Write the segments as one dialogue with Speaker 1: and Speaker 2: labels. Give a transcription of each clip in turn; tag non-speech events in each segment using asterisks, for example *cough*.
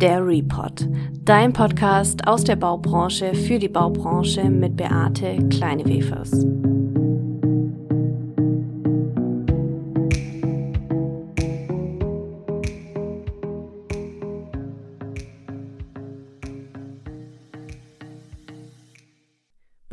Speaker 1: Der Report, dein Podcast aus der Baubranche für die Baubranche mit Beate Kleinewefers.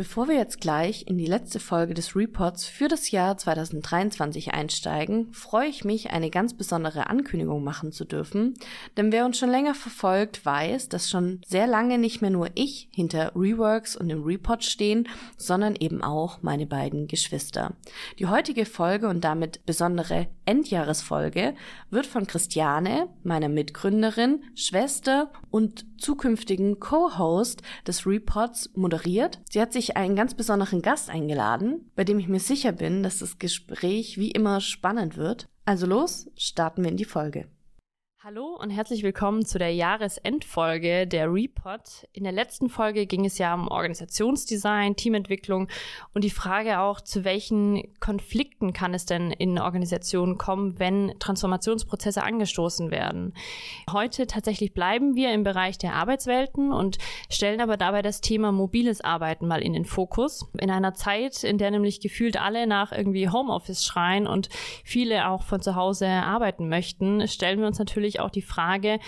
Speaker 1: Bevor wir jetzt gleich in die letzte Folge des Reports für das Jahr 2023 einsteigen, freue ich mich, eine ganz besondere Ankündigung machen zu dürfen. Denn wer uns schon länger verfolgt, weiß, dass schon sehr lange nicht mehr nur ich hinter Reworks und dem Report stehen, sondern eben auch meine beiden Geschwister. Die heutige Folge und damit besondere Endjahresfolge wird von Christiane, meiner Mitgründerin, Schwester und zukünftigen Co-Host des Reports moderiert. Sie hat sich einen ganz besonderen Gast eingeladen, bei dem ich mir sicher bin, dass das Gespräch wie immer spannend wird. Also los, starten wir in die Folge. Hallo und herzlich willkommen zu der Jahresendfolge der Report. In der letzten Folge ging es ja um Organisationsdesign, Teamentwicklung und die Frage auch, zu welchen Konflikten kann es denn in Organisationen kommen, wenn Transformationsprozesse angestoßen werden. Heute tatsächlich bleiben wir im Bereich der Arbeitswelten und stellen aber dabei das Thema mobiles Arbeiten mal in den Fokus. In einer Zeit, in der nämlich gefühlt alle nach irgendwie Homeoffice schreien und viele auch von zu Hause arbeiten möchten, stellen wir uns natürlich auch die Frage,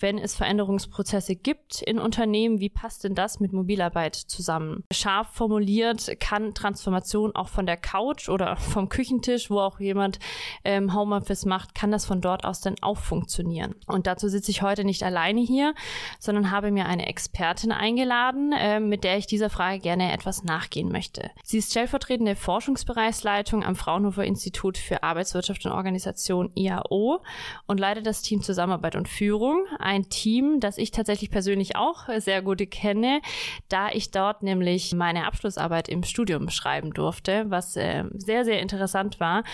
Speaker 1: wenn es Veränderungsprozesse gibt in Unternehmen, wie passt denn das mit Mobilarbeit zusammen? Scharf formuliert kann Transformation auch von der Couch oder *laughs* vom Küchentisch, wo auch jemand ähm, Homeoffice macht, kann das von dort aus dann auch funktionieren. Und dazu sitze ich heute nicht alleine hier, sondern habe mir eine Expertin eingeladen, äh, mit der ich dieser Frage gerne etwas nachgehen möchte. Sie ist stellvertretende Forschungsbereichsleitung am Fraunhofer Institut für Arbeitswirtschaft und Organisation IAO und leitet das Team Zusammenarbeit und Führung ein Team, das ich tatsächlich persönlich auch sehr gut kenne, da ich dort nämlich meine Abschlussarbeit im Studium schreiben durfte, was äh, sehr, sehr interessant war.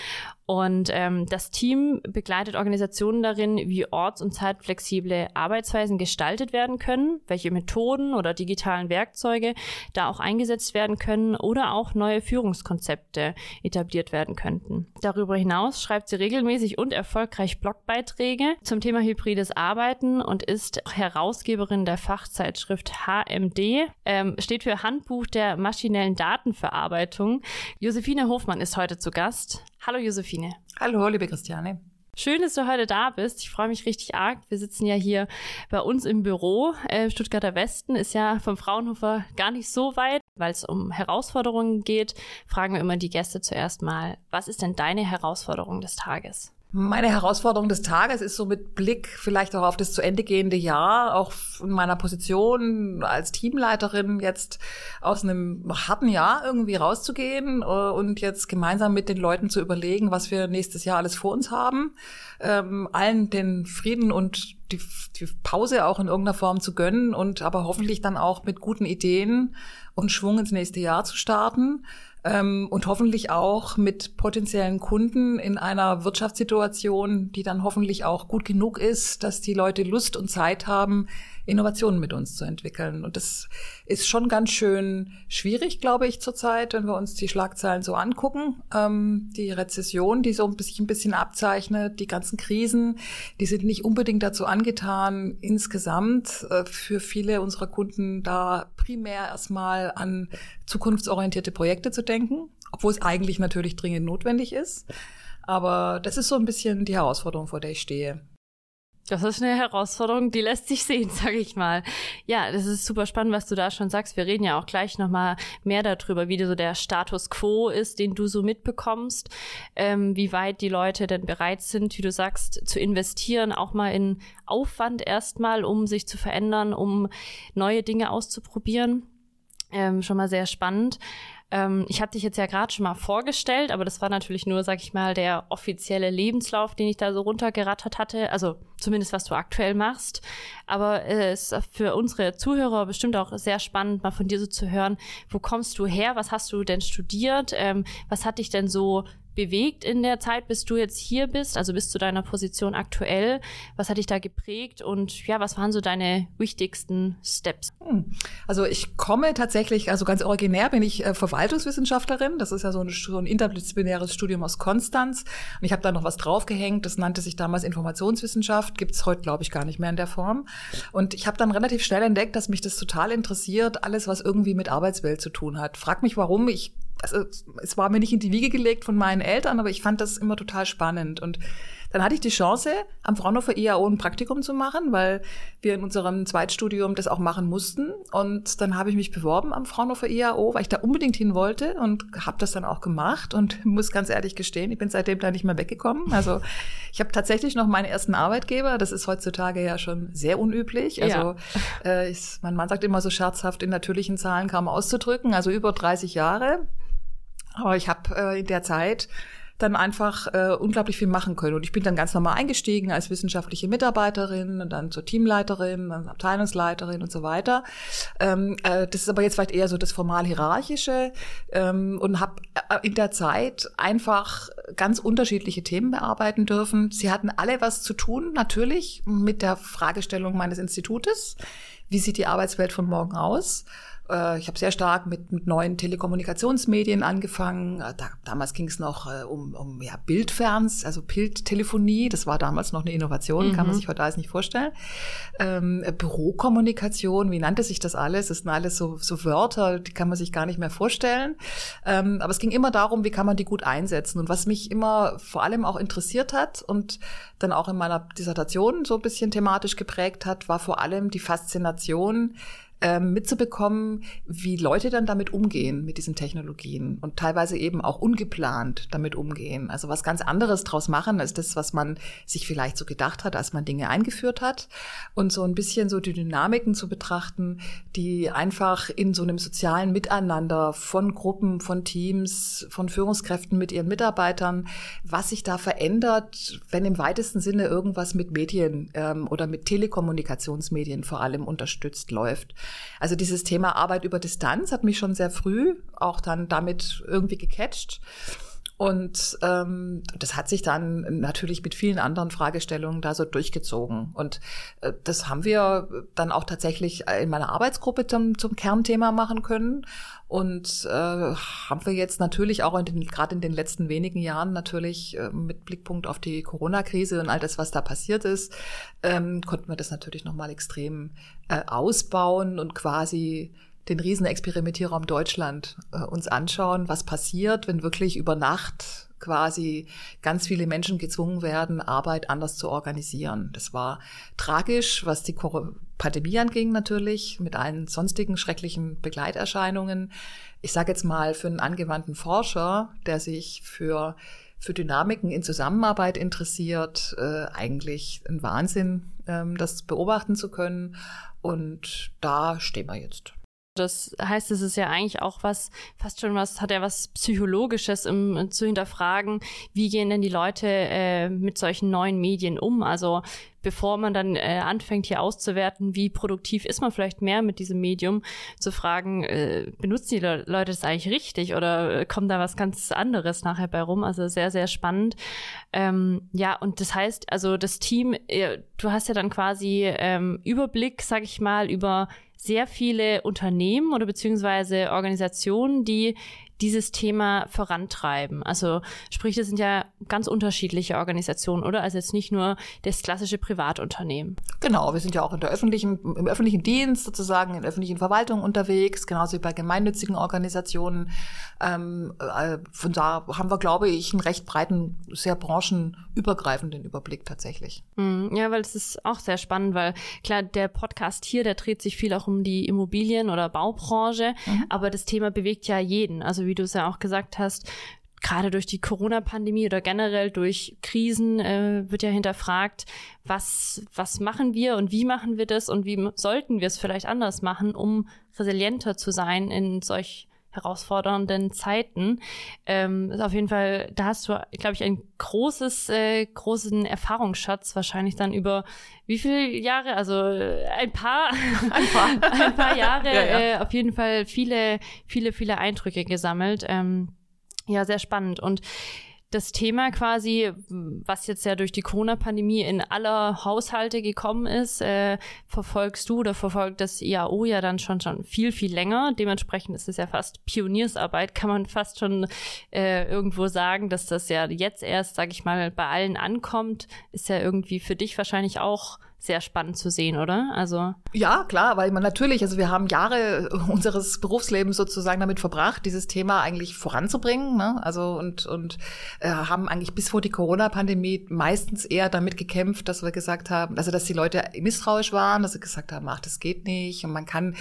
Speaker 1: Und ähm, das Team begleitet Organisationen darin, wie orts- und zeitflexible Arbeitsweisen gestaltet werden können, welche Methoden oder digitalen Werkzeuge da auch eingesetzt werden können oder auch neue Führungskonzepte etabliert werden könnten. Darüber hinaus schreibt sie regelmäßig und erfolgreich Blogbeiträge zum Thema hybrides Arbeiten und ist Herausgeberin der Fachzeitschrift HMD, ähm, steht für Handbuch der maschinellen Datenverarbeitung. Josephine Hofmann ist heute zu Gast. Hallo Josephine.
Speaker 2: Hallo, liebe Christiane.
Speaker 1: Schön, dass du heute da bist. Ich freue mich richtig arg. Wir sitzen ja hier bei uns im Büro. Äh, Stuttgarter Westen ist ja vom Fraunhofer gar nicht so weit. Weil es um Herausforderungen geht, fragen wir immer die Gäste zuerst mal, was ist denn deine Herausforderung des Tages?
Speaker 2: Meine Herausforderung des Tages ist so mit Blick vielleicht auch auf das zu Ende gehende Jahr, auch in meiner Position als Teamleiterin jetzt aus einem harten Jahr irgendwie rauszugehen äh, und jetzt gemeinsam mit den Leuten zu überlegen, was wir nächstes Jahr alles vor uns haben, ähm, allen den Frieden und die, die Pause auch in irgendeiner Form zu gönnen und aber hoffentlich dann auch mit guten Ideen und Schwung ins nächste Jahr zu starten ähm, und hoffentlich auch mit potenziellen Kunden in einer Wirtschaftssituation, die dann hoffentlich auch gut genug ist, dass die Leute Lust und Zeit haben, Innovationen mit uns zu entwickeln. Und das ist schon ganz schön schwierig, glaube ich, zurzeit, wenn wir uns die Schlagzeilen so angucken. Ähm, die Rezession, die so sich ein bisschen abzeichnet, die ganzen Krisen, die sind nicht unbedingt dazu angetan, insgesamt äh, für viele unserer Kunden da primär erstmal an zukunftsorientierte Projekte zu denken, obwohl es eigentlich natürlich dringend notwendig ist. Aber das ist so ein bisschen die Herausforderung, vor der ich stehe.
Speaker 1: Das ist eine Herausforderung, die lässt sich sehen, *laughs* sage ich mal. Ja, das ist super spannend, was du da schon sagst. Wir reden ja auch gleich nochmal mehr darüber, wie so der Status quo ist, den du so mitbekommst, ähm, wie weit die Leute denn bereit sind, wie du sagst, zu investieren, auch mal in Aufwand erstmal, um sich zu verändern, um neue Dinge auszuprobieren. Ähm, schon mal sehr spannend. Ähm, ich habe dich jetzt ja gerade schon mal vorgestellt, aber das war natürlich nur, sag ich mal, der offizielle Lebenslauf, den ich da so runtergerattert hatte. Also zumindest, was du aktuell machst. Aber äh, es ist für unsere Zuhörer bestimmt auch sehr spannend, mal von dir so zu hören, wo kommst du her? Was hast du denn studiert? Ähm, was hat dich denn so bewegt in der Zeit, bis du jetzt hier bist, also bis zu deiner Position aktuell? Was hat dich da geprägt und ja, was waren so deine wichtigsten Steps? Hm.
Speaker 2: Also ich komme tatsächlich, also ganz originär bin ich äh, Verwaltungswissenschaftlerin. Das ist ja so ein, interdisziplinäres Studium aus Konstanz. Und ich habe da noch was draufgehängt. Das nannte sich damals Informationswissenschaft. Gibt es heute, glaube ich, gar nicht mehr in der Form. Und ich habe dann relativ schnell entdeckt, dass mich das total interessiert, alles, was irgendwie mit Arbeitswelt zu tun hat. Frag mich, warum. Ich also es war mir nicht in die Wiege gelegt von meinen Eltern, aber ich fand das immer total spannend. Und dann hatte ich die Chance, am Fraunhofer IAO ein Praktikum zu machen, weil wir in unserem Zweitstudium das auch machen mussten. Und dann habe ich mich beworben am Fraunhofer IAO, weil ich da unbedingt hin wollte und habe das dann auch gemacht und *laughs* muss ganz ehrlich gestehen, ich bin seitdem da nicht mehr weggekommen. Also ich habe tatsächlich noch meinen ersten Arbeitgeber. Das ist heutzutage ja schon sehr unüblich. Also ja. äh, ich, mein Mann sagt immer so scherzhaft, in natürlichen Zahlen kaum auszudrücken, also über 30 Jahre. Aber ich habe äh, in der Zeit dann einfach äh, unglaublich viel machen können. Und ich bin dann ganz normal eingestiegen als wissenschaftliche Mitarbeiterin und dann zur Teamleiterin, dann Abteilungsleiterin und so weiter. Ähm, äh, das ist aber jetzt vielleicht eher so das formal-hierarchische ähm, und habe äh, in der Zeit einfach ganz unterschiedliche Themen bearbeiten dürfen. Sie hatten alle was zu tun, natürlich, mit der Fragestellung meines Institutes. Wie sieht die Arbeitswelt von morgen aus? Äh, ich habe sehr stark mit, mit neuen Telekommunikationsmedien angefangen. Äh, da, damals ging es noch äh, um, um ja, Bildferns, also Bildtelefonie. Das war damals noch eine Innovation, mhm. kann man mhm. sich heute alles nicht vorstellen. Ähm, Bürokommunikation, wie nannte sich das alles? Das sind alles so, so Wörter, die kann man sich gar nicht mehr vorstellen. Ähm, aber es ging immer darum, wie kann man die gut einsetzen. Und was mich immer vor allem auch interessiert hat und dann auch in meiner Dissertation so ein bisschen thematisch geprägt hat, war vor allem die Faszination ähm, mitzubekommen, wie Leute dann damit umgehen, mit diesen Technologien und teilweise eben auch ungeplant damit umgehen. Also was ganz anderes draus machen, als das, was man sich vielleicht so gedacht hat, als man Dinge eingeführt hat und so ein bisschen so die Dynamiken zu betrachten, die einfach in so einem sozialen Miteinander von Gruppen, von Teams, von Führungskräften mit ihren Mitarbeitern, was sich da verändert, wenn im weitesten Sinne irgendwas mit Medien ähm, oder mit Telekommunikationsmedien vor allem unterstützt läuft. Also dieses Thema Arbeit über Distanz hat mich schon sehr früh auch dann damit irgendwie gecatcht. Und ähm, das hat sich dann natürlich mit vielen anderen Fragestellungen da so durchgezogen. Und äh, das haben wir dann auch tatsächlich in meiner Arbeitsgruppe zum, zum Kernthema machen können. Und äh, haben wir jetzt natürlich auch gerade in den letzten wenigen Jahren natürlich äh, mit Blickpunkt auf die Corona-Krise und all das, was da passiert ist, ähm, konnten wir das natürlich nochmal extrem äh, ausbauen und quasi den riesen Experimentierraum Deutschland äh, uns anschauen, was passiert, wenn wirklich über Nacht quasi ganz viele Menschen gezwungen werden, Arbeit anders zu organisieren. Das war tragisch, was die Pandemie anging natürlich, mit allen sonstigen schrecklichen Begleiterscheinungen. Ich sage jetzt mal, für einen angewandten Forscher, der sich für für Dynamiken in Zusammenarbeit interessiert, äh, eigentlich ein Wahnsinn, ähm, das beobachten zu können. Und da stehen wir jetzt.
Speaker 1: Das heißt, es ist ja eigentlich auch was, fast schon was, hat ja was Psychologisches im, zu hinterfragen, wie gehen denn die Leute äh, mit solchen neuen Medien um? Also bevor man dann äh, anfängt hier auszuwerten, wie produktiv ist man vielleicht mehr mit diesem Medium, zu fragen, äh, benutzen die Le Leute das eigentlich richtig oder äh, kommt da was ganz anderes nachher bei rum? Also sehr, sehr spannend. Ähm, ja, und das heißt, also das Team, äh, du hast ja dann quasi ähm, Überblick, sag ich mal, über sehr viele Unternehmen oder beziehungsweise Organisationen, die dieses Thema vorantreiben. Also sprich, das sind ja ganz unterschiedliche Organisationen, oder? Also jetzt nicht nur das klassische Privatunternehmen.
Speaker 2: Genau, wir sind ja auch in der öffentlichen, im öffentlichen Dienst sozusagen, in öffentlichen Verwaltungen unterwegs, genauso wie bei gemeinnützigen Organisationen. Ähm, äh, von da haben wir, glaube ich, einen recht breiten, sehr branchenübergreifenden Überblick tatsächlich.
Speaker 1: Hm, ja, weil es ist auch sehr spannend, weil klar, der Podcast hier, der dreht sich viel auch um die Immobilien- oder Baubranche, mhm. aber das Thema bewegt ja jeden. Also wie du es ja auch gesagt hast, gerade durch die Corona-Pandemie oder generell durch Krisen äh, wird ja hinterfragt, was, was machen wir und wie machen wir das und wie sollten wir es vielleicht anders machen, um resilienter zu sein in solch herausfordernden Zeiten. Ähm, ist auf jeden Fall, da hast du, glaube ich, ein großes, äh, großen Erfahrungsschatz wahrscheinlich dann über wie viele Jahre? Also äh, ein paar, *laughs* ein paar, *laughs* ein paar Jahre. *laughs* ja, ja. Äh, auf jeden Fall viele, viele, viele Eindrücke gesammelt. Ähm, ja, sehr spannend und das Thema quasi, was jetzt ja durch die Corona-Pandemie in aller Haushalte gekommen ist, äh, verfolgst du oder verfolgt das IAO ja dann schon schon viel, viel länger. Dementsprechend ist es ja fast Pioniersarbeit, kann man fast schon äh, irgendwo sagen, dass das ja jetzt erst, sag ich mal, bei allen ankommt. Ist ja irgendwie für dich wahrscheinlich auch sehr spannend zu sehen, oder? Also
Speaker 2: ja, klar, weil man natürlich, also wir haben Jahre unseres Berufslebens sozusagen damit verbracht, dieses Thema eigentlich voranzubringen, ne? Also und und äh, haben eigentlich bis vor die Corona-Pandemie meistens eher damit gekämpft, dass wir gesagt haben, also dass die Leute misstrauisch waren, dass sie gesagt haben, ach, das geht nicht und man kann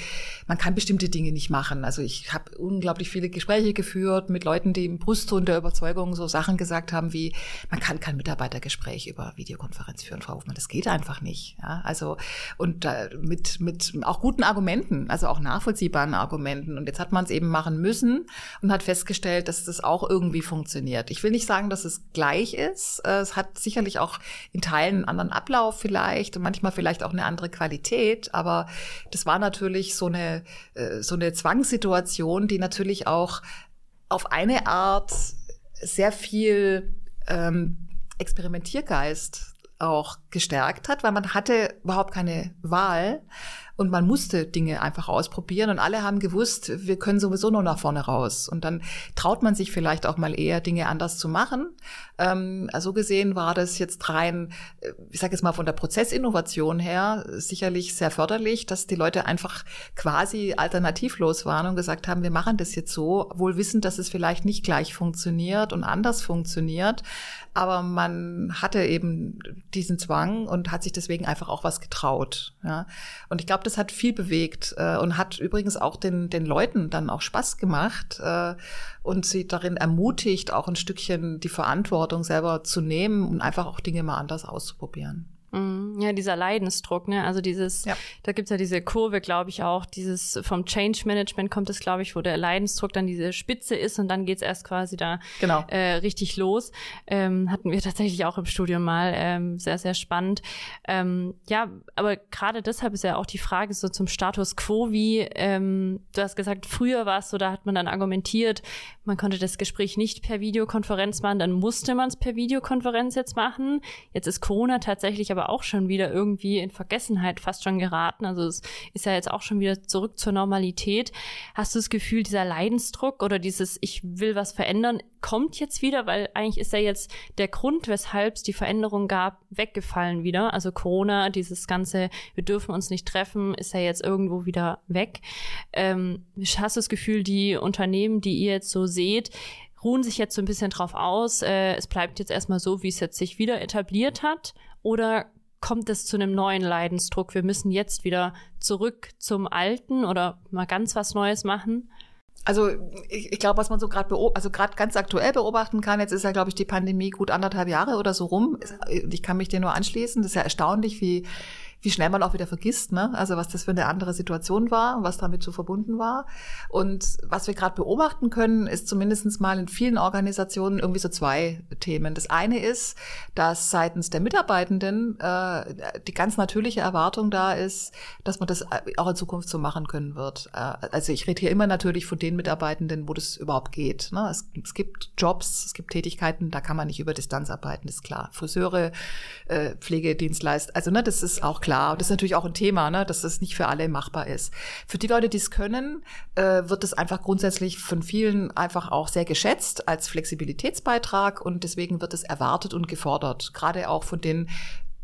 Speaker 2: man kann bestimmte Dinge nicht machen. Also ich habe unglaublich viele Gespräche geführt mit Leuten, die im Brustton der Überzeugung so Sachen gesagt haben wie, man kann kein Mitarbeitergespräch über Videokonferenz führen, Frau Hofmann, das geht einfach nicht. Ja, also und äh, mit mit auch guten Argumenten, also auch nachvollziehbaren Argumenten. Und jetzt hat man es eben machen müssen und hat festgestellt, dass das auch irgendwie funktioniert. Ich will nicht sagen, dass es gleich ist. Äh, es hat sicherlich auch in Teilen einen anderen Ablauf vielleicht und manchmal vielleicht auch eine andere Qualität. Aber das war natürlich so eine äh, so eine Zwangssituation, die natürlich auch auf eine Art sehr viel ähm, Experimentiergeist auch gestärkt hat, weil man hatte überhaupt keine Wahl und man musste Dinge einfach ausprobieren und alle haben gewusst, wir können sowieso nur nach vorne raus. Und dann traut man sich vielleicht auch mal eher Dinge anders zu machen. Ähm, also gesehen war das jetzt rein, äh, ich sage jetzt mal von der Prozessinnovation her, sicherlich sehr förderlich, dass die Leute einfach quasi alternativlos waren und gesagt haben, wir machen das jetzt so, wohl wissend, dass es vielleicht nicht gleich funktioniert und anders funktioniert. Aber man hatte eben diesen Zwang und hat sich deswegen einfach auch was getraut. Ja. Und ich glaube, das hat viel bewegt äh, und hat übrigens auch den, den Leuten dann auch Spaß gemacht äh, und sie darin ermutigt, auch ein Stückchen die Verantwortung selber zu nehmen und einfach auch Dinge mal anders auszuprobieren.
Speaker 1: Mhm. Ja, dieser Leidensdruck, ne? Also dieses, ja. da gibt's ja diese Kurve, glaube ich, auch, dieses vom Change Management kommt es, glaube ich, wo der Leidensdruck dann diese Spitze ist und dann geht's erst quasi da genau. äh, richtig los. Ähm, hatten wir tatsächlich auch im Studium mal. Ähm, sehr, sehr spannend. Ähm, ja, aber gerade deshalb ist ja auch die Frage so zum Status quo, wie ähm, du hast gesagt, früher war es so, da hat man dann argumentiert, man konnte das Gespräch nicht per Videokonferenz machen, dann musste man es per Videokonferenz jetzt machen. Jetzt ist Corona tatsächlich aber auch schon wieder irgendwie in Vergessenheit fast schon geraten. Also es ist ja jetzt auch schon wieder zurück zur Normalität. Hast du das Gefühl, dieser Leidensdruck oder dieses Ich will was verändern, kommt jetzt wieder? Weil eigentlich ist ja jetzt der Grund, weshalb es die Veränderung gab, weggefallen wieder. Also Corona, dieses ganze, wir dürfen uns nicht treffen, ist ja jetzt irgendwo wieder weg. Ähm, hast du das Gefühl, die Unternehmen, die ihr jetzt so seht, ruhen sich jetzt so ein bisschen drauf aus, äh, es bleibt jetzt erstmal so, wie es jetzt sich wieder etabliert hat? Oder kommt es zu einem neuen Leidensdruck? Wir müssen jetzt wieder zurück zum Alten oder mal ganz was Neues machen?
Speaker 2: Also ich, ich glaube, was man so gerade also gerade ganz aktuell beobachten kann, jetzt ist ja, glaube ich, die Pandemie gut anderthalb Jahre oder so rum. Ich kann mich dir nur anschließen. Das ist ja erstaunlich, wie wie schnell man auch wieder vergisst, ne? Also was das für eine andere Situation war, was damit so verbunden war. Und was wir gerade beobachten können, ist zumindestens mal in vielen Organisationen irgendwie so zwei Themen. Das eine ist, dass seitens der Mitarbeitenden äh, die ganz natürliche Erwartung da ist, dass man das auch in Zukunft so machen können wird. Äh, also ich rede hier immer natürlich von den Mitarbeitenden, wo das überhaupt geht. Ne? Es, es, gibt Jobs, es gibt Tätigkeiten, da kann man nicht über Distanz arbeiten, ist klar. Friseure, äh, Pflegedienstleister, also ne, das ist auch klar klar. Und das ist natürlich auch ein Thema, ne, dass das nicht für alle machbar ist. Für die Leute, die es können, äh, wird es einfach grundsätzlich von vielen einfach auch sehr geschätzt als Flexibilitätsbeitrag und deswegen wird es erwartet und gefordert. Gerade auch von den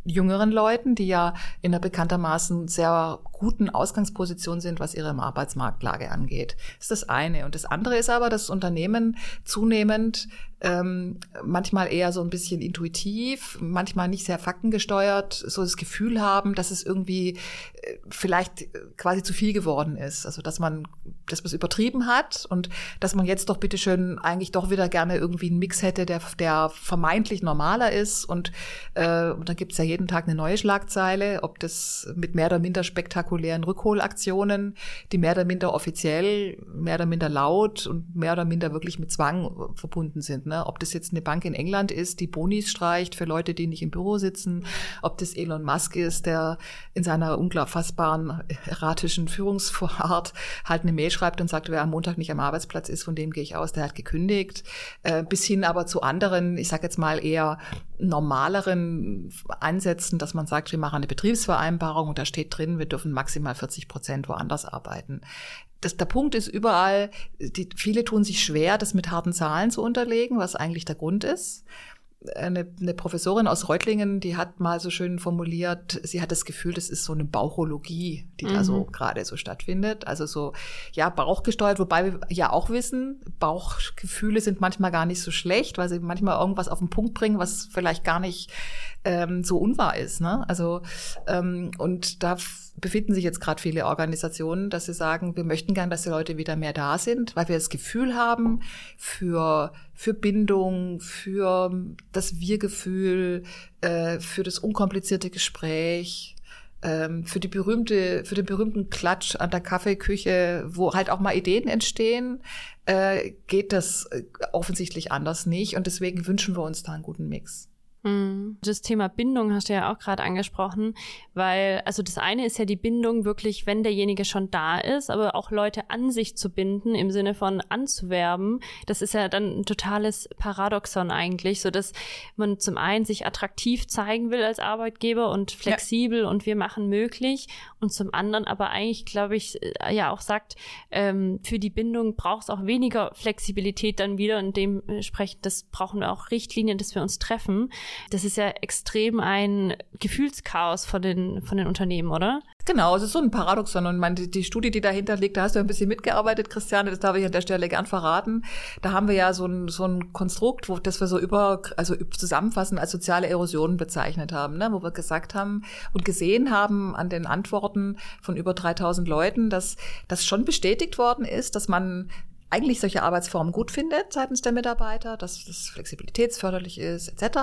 Speaker 2: jüngeren Leuten, die ja in einer bekanntermaßen sehr guten Ausgangsposition sind, was ihre Arbeitsmarktlage angeht. Das ist das eine. Und das andere ist aber, dass Unternehmen zunehmend ähm, manchmal eher so ein bisschen intuitiv, manchmal nicht sehr faktengesteuert, so das Gefühl haben, dass es irgendwie äh, vielleicht quasi zu viel geworden ist. Also dass man, dass man es übertrieben hat und dass man jetzt doch bitteschön eigentlich doch wieder gerne irgendwie einen Mix hätte, der, der vermeintlich normaler ist. Und, äh, und dann gibt's ja jeden Tag eine neue Schlagzeile, ob das mit mehr oder minder spektakulären Rückholaktionen, die mehr oder minder offiziell, mehr oder minder laut und mehr oder minder wirklich mit Zwang verbunden sind. Ne? Ob das jetzt eine Bank in England ist, die Bonis streicht für Leute, die nicht im Büro sitzen, ob das Elon Musk ist, der in seiner unfassbaren erratischen Führungsvorart halt eine Mail schreibt und sagt, wer am Montag nicht am Arbeitsplatz ist, von dem gehe ich aus, der hat gekündigt, äh, bis hin aber zu anderen, ich sage jetzt mal eher normaleren Ansätzen, dass man sagt, wir machen eine Betriebsvereinbarung und da steht drin, wir dürfen maximal 40 Prozent woanders arbeiten das, der Punkt ist überall, die, viele tun sich schwer, das mit harten Zahlen zu unterlegen, was eigentlich der Grund ist. Eine, eine Professorin aus Reutlingen, die hat mal so schön formuliert, sie hat das Gefühl, das ist so eine Bauchologie, die mhm. da so mhm. gerade so stattfindet. Also so, ja, bauchgesteuert, wobei wir ja auch wissen, Bauchgefühle sind manchmal gar nicht so schlecht, weil sie manchmal irgendwas auf den Punkt bringen, was vielleicht gar nicht ähm, so unwahr ist. Ne? Also, ähm, und da befinden sich jetzt gerade viele Organisationen, dass sie sagen, wir möchten gern, dass die Leute wieder mehr da sind, weil wir das Gefühl haben, für, für Bindung, für das Wir-Gefühl, äh, für das unkomplizierte Gespräch, ähm, für die berühmte, für den berühmten Klatsch an der Kaffeeküche, wo halt auch mal Ideen entstehen, äh, geht das äh, offensichtlich anders nicht. Und deswegen wünschen wir uns da einen guten Mix.
Speaker 1: Mhm. Das Thema Bindung hast du ja auch gerade angesprochen, weil, also das eine ist ja die Bindung wirklich, wenn derjenige schon da ist, aber auch Leute an sich zu binden, im Sinne von anzuwerben, das ist ja dann ein totales Paradoxon eigentlich, so dass man zum einen sich attraktiv zeigen will als Arbeitgeber und flexibel ja. und wir machen möglich und zum anderen aber eigentlich, glaube ich, äh, ja auch sagt, ähm, für die Bindung braucht es auch weniger Flexibilität dann wieder und dementsprechend, das brauchen wir auch Richtlinien, dass wir uns treffen. Das ist ja extrem ein Gefühlschaos von den, von den Unternehmen, oder?
Speaker 2: Genau, es ist so ein Paradoxon. Und meine, die Studie, die dahinter liegt, da hast du ein bisschen mitgearbeitet, Christiane, das darf ich an der Stelle gern verraten. Da haben wir ja so ein, so ein Konstrukt, wo, das wir so über, also zusammenfassend als soziale Erosion bezeichnet haben, ne? wo wir gesagt haben und gesehen haben an den Antworten von über 3000 Leuten, dass das schon bestätigt worden ist, dass man eigentlich solche Arbeitsformen gut findet seitens der Mitarbeiter, dass das flexibilitätsförderlich ist, etc.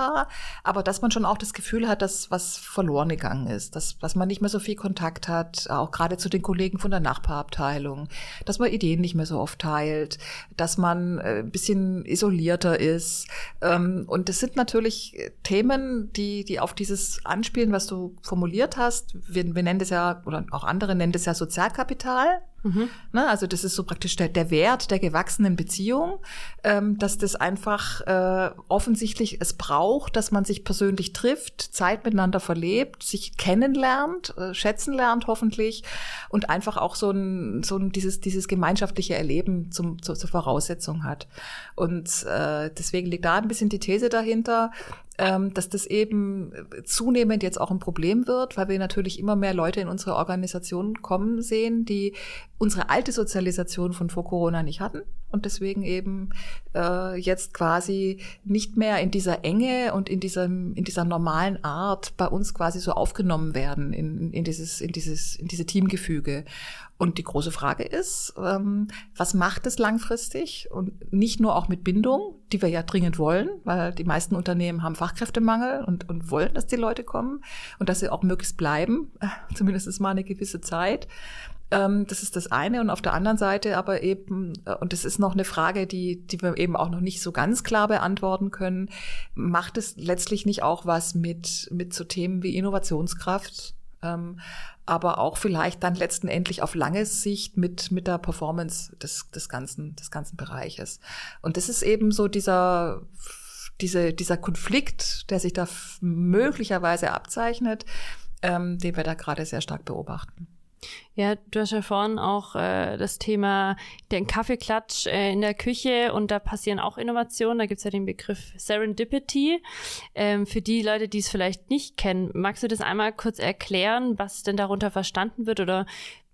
Speaker 2: Aber dass man schon auch das Gefühl hat, dass was verloren gegangen ist, dass, dass man nicht mehr so viel Kontakt hat, auch gerade zu den Kollegen von der Nachbarabteilung, dass man Ideen nicht mehr so oft teilt, dass man äh, ein bisschen isolierter ist. Ähm, und das sind natürlich Themen, die, die auf dieses anspielen, was du formuliert hast. Wir, wir nennen das ja, oder auch andere nennen das ja Sozialkapital. Mhm. Ne, also das ist so praktisch der, der Wert der gewachsenen Beziehung, ähm, dass das einfach äh, offensichtlich es braucht, dass man sich persönlich trifft, Zeit miteinander verlebt, sich kennenlernt, äh, schätzen lernt hoffentlich und einfach auch so ein, so ein dieses, dieses gemeinschaftliche Erleben zum, zu, zur Voraussetzung hat. Und äh, deswegen liegt da ein bisschen die These dahinter, ähm, dass das eben zunehmend jetzt auch ein Problem wird, weil wir natürlich immer mehr Leute in unsere Organisation kommen sehen, die unsere alte Sozialisation von vor Corona nicht hatten und deswegen eben äh, jetzt quasi nicht mehr in dieser Enge und in diesem in dieser normalen Art bei uns quasi so aufgenommen werden in, in dieses in dieses in diese Teamgefüge und die große Frage ist, ähm, was macht es langfristig und nicht nur auch mit Bindung, die wir ja dringend wollen, weil die meisten Unternehmen haben Fachkräftemangel und, und wollen, dass die Leute kommen und dass sie auch möglichst bleiben, *laughs* zumindest mal eine gewisse Zeit. Ähm, das ist das eine. Und auf der anderen Seite aber eben, äh, und das ist noch eine Frage, die, die wir eben auch noch nicht so ganz klar beantworten können, macht es letztlich nicht auch was mit, mit so Themen wie Innovationskraft? Ähm, aber auch vielleicht dann letztendlich auf lange Sicht mit, mit der Performance des, des, ganzen, des ganzen Bereiches. Und das ist eben so dieser, diese, dieser Konflikt, der sich da möglicherweise abzeichnet, ähm, den wir da gerade sehr stark beobachten.
Speaker 1: Ja, du hast ja vorhin auch äh, das Thema den Kaffeeklatsch äh, in der Küche und da passieren auch Innovationen. Da gibt's ja den Begriff Serendipity. Ähm, für die Leute, die es vielleicht nicht kennen, magst du das einmal kurz erklären, was denn darunter verstanden wird oder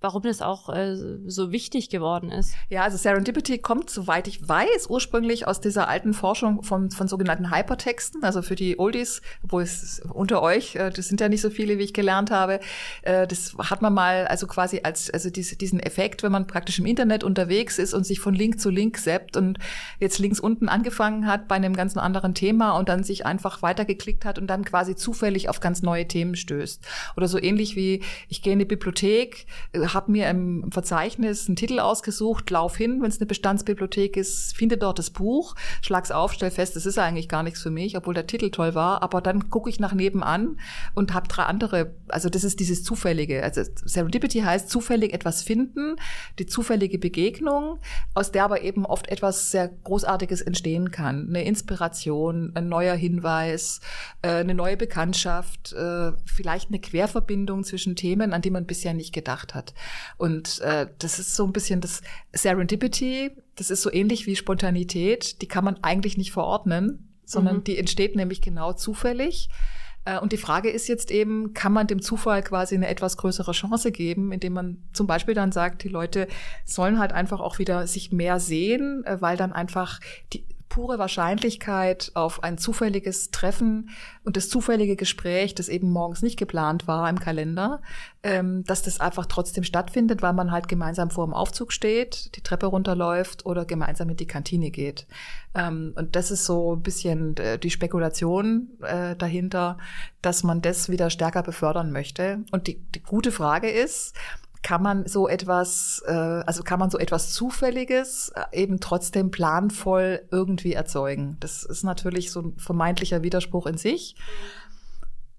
Speaker 1: warum das auch äh, so wichtig geworden ist.
Speaker 2: Ja, also Serendipity kommt, soweit ich weiß, ursprünglich aus dieser alten Forschung von, von sogenannten Hypertexten. Also für die Oldies, obwohl es unter euch, äh, das sind ja nicht so viele, wie ich gelernt habe, äh, das hat man mal also quasi als, also diese, diesen Effekt, wenn man praktisch im Internet unterwegs ist und sich von Link zu Link seppt und jetzt links unten angefangen hat bei einem ganz anderen Thema und dann sich einfach weitergeklickt hat und dann quasi zufällig auf ganz neue Themen stößt. Oder so ähnlich wie, ich gehe in die Bibliothek, äh, habe mir im Verzeichnis einen Titel ausgesucht, lauf hin, wenn es eine Bestandsbibliothek ist, finde dort das Buch, schlag's auf, stell fest, das ist eigentlich gar nichts für mich, obwohl der Titel toll war, aber dann gucke ich nach nebenan und habe drei andere, also das ist dieses Zufällige. Also Serendipity heißt zufällig etwas finden, die zufällige Begegnung, aus der aber eben oft etwas sehr Großartiges entstehen kann. Eine Inspiration, ein neuer Hinweis, äh, eine neue Bekanntschaft, äh, vielleicht eine Querverbindung zwischen Themen, an die man bisher nicht gedacht hat. Und äh, das ist so ein bisschen das Serendipity, das ist so ähnlich wie Spontanität, die kann man eigentlich nicht verordnen, sondern mhm. die entsteht nämlich genau zufällig. Äh, und die Frage ist jetzt eben, kann man dem Zufall quasi eine etwas größere Chance geben, indem man zum Beispiel dann sagt, die Leute sollen halt einfach auch wieder sich mehr sehen, äh, weil dann einfach die, pure Wahrscheinlichkeit auf ein zufälliges Treffen und das zufällige Gespräch, das eben morgens nicht geplant war im Kalender, ähm, dass das einfach trotzdem stattfindet, weil man halt gemeinsam vor dem Aufzug steht, die Treppe runterläuft oder gemeinsam in die Kantine geht. Ähm, und das ist so ein bisschen äh, die Spekulation äh, dahinter, dass man das wieder stärker befördern möchte. Und die, die gute Frage ist, kann man so etwas, äh, also kann man so etwas Zufälliges äh, eben trotzdem planvoll irgendwie erzeugen. Das ist natürlich so ein vermeintlicher Widerspruch in sich.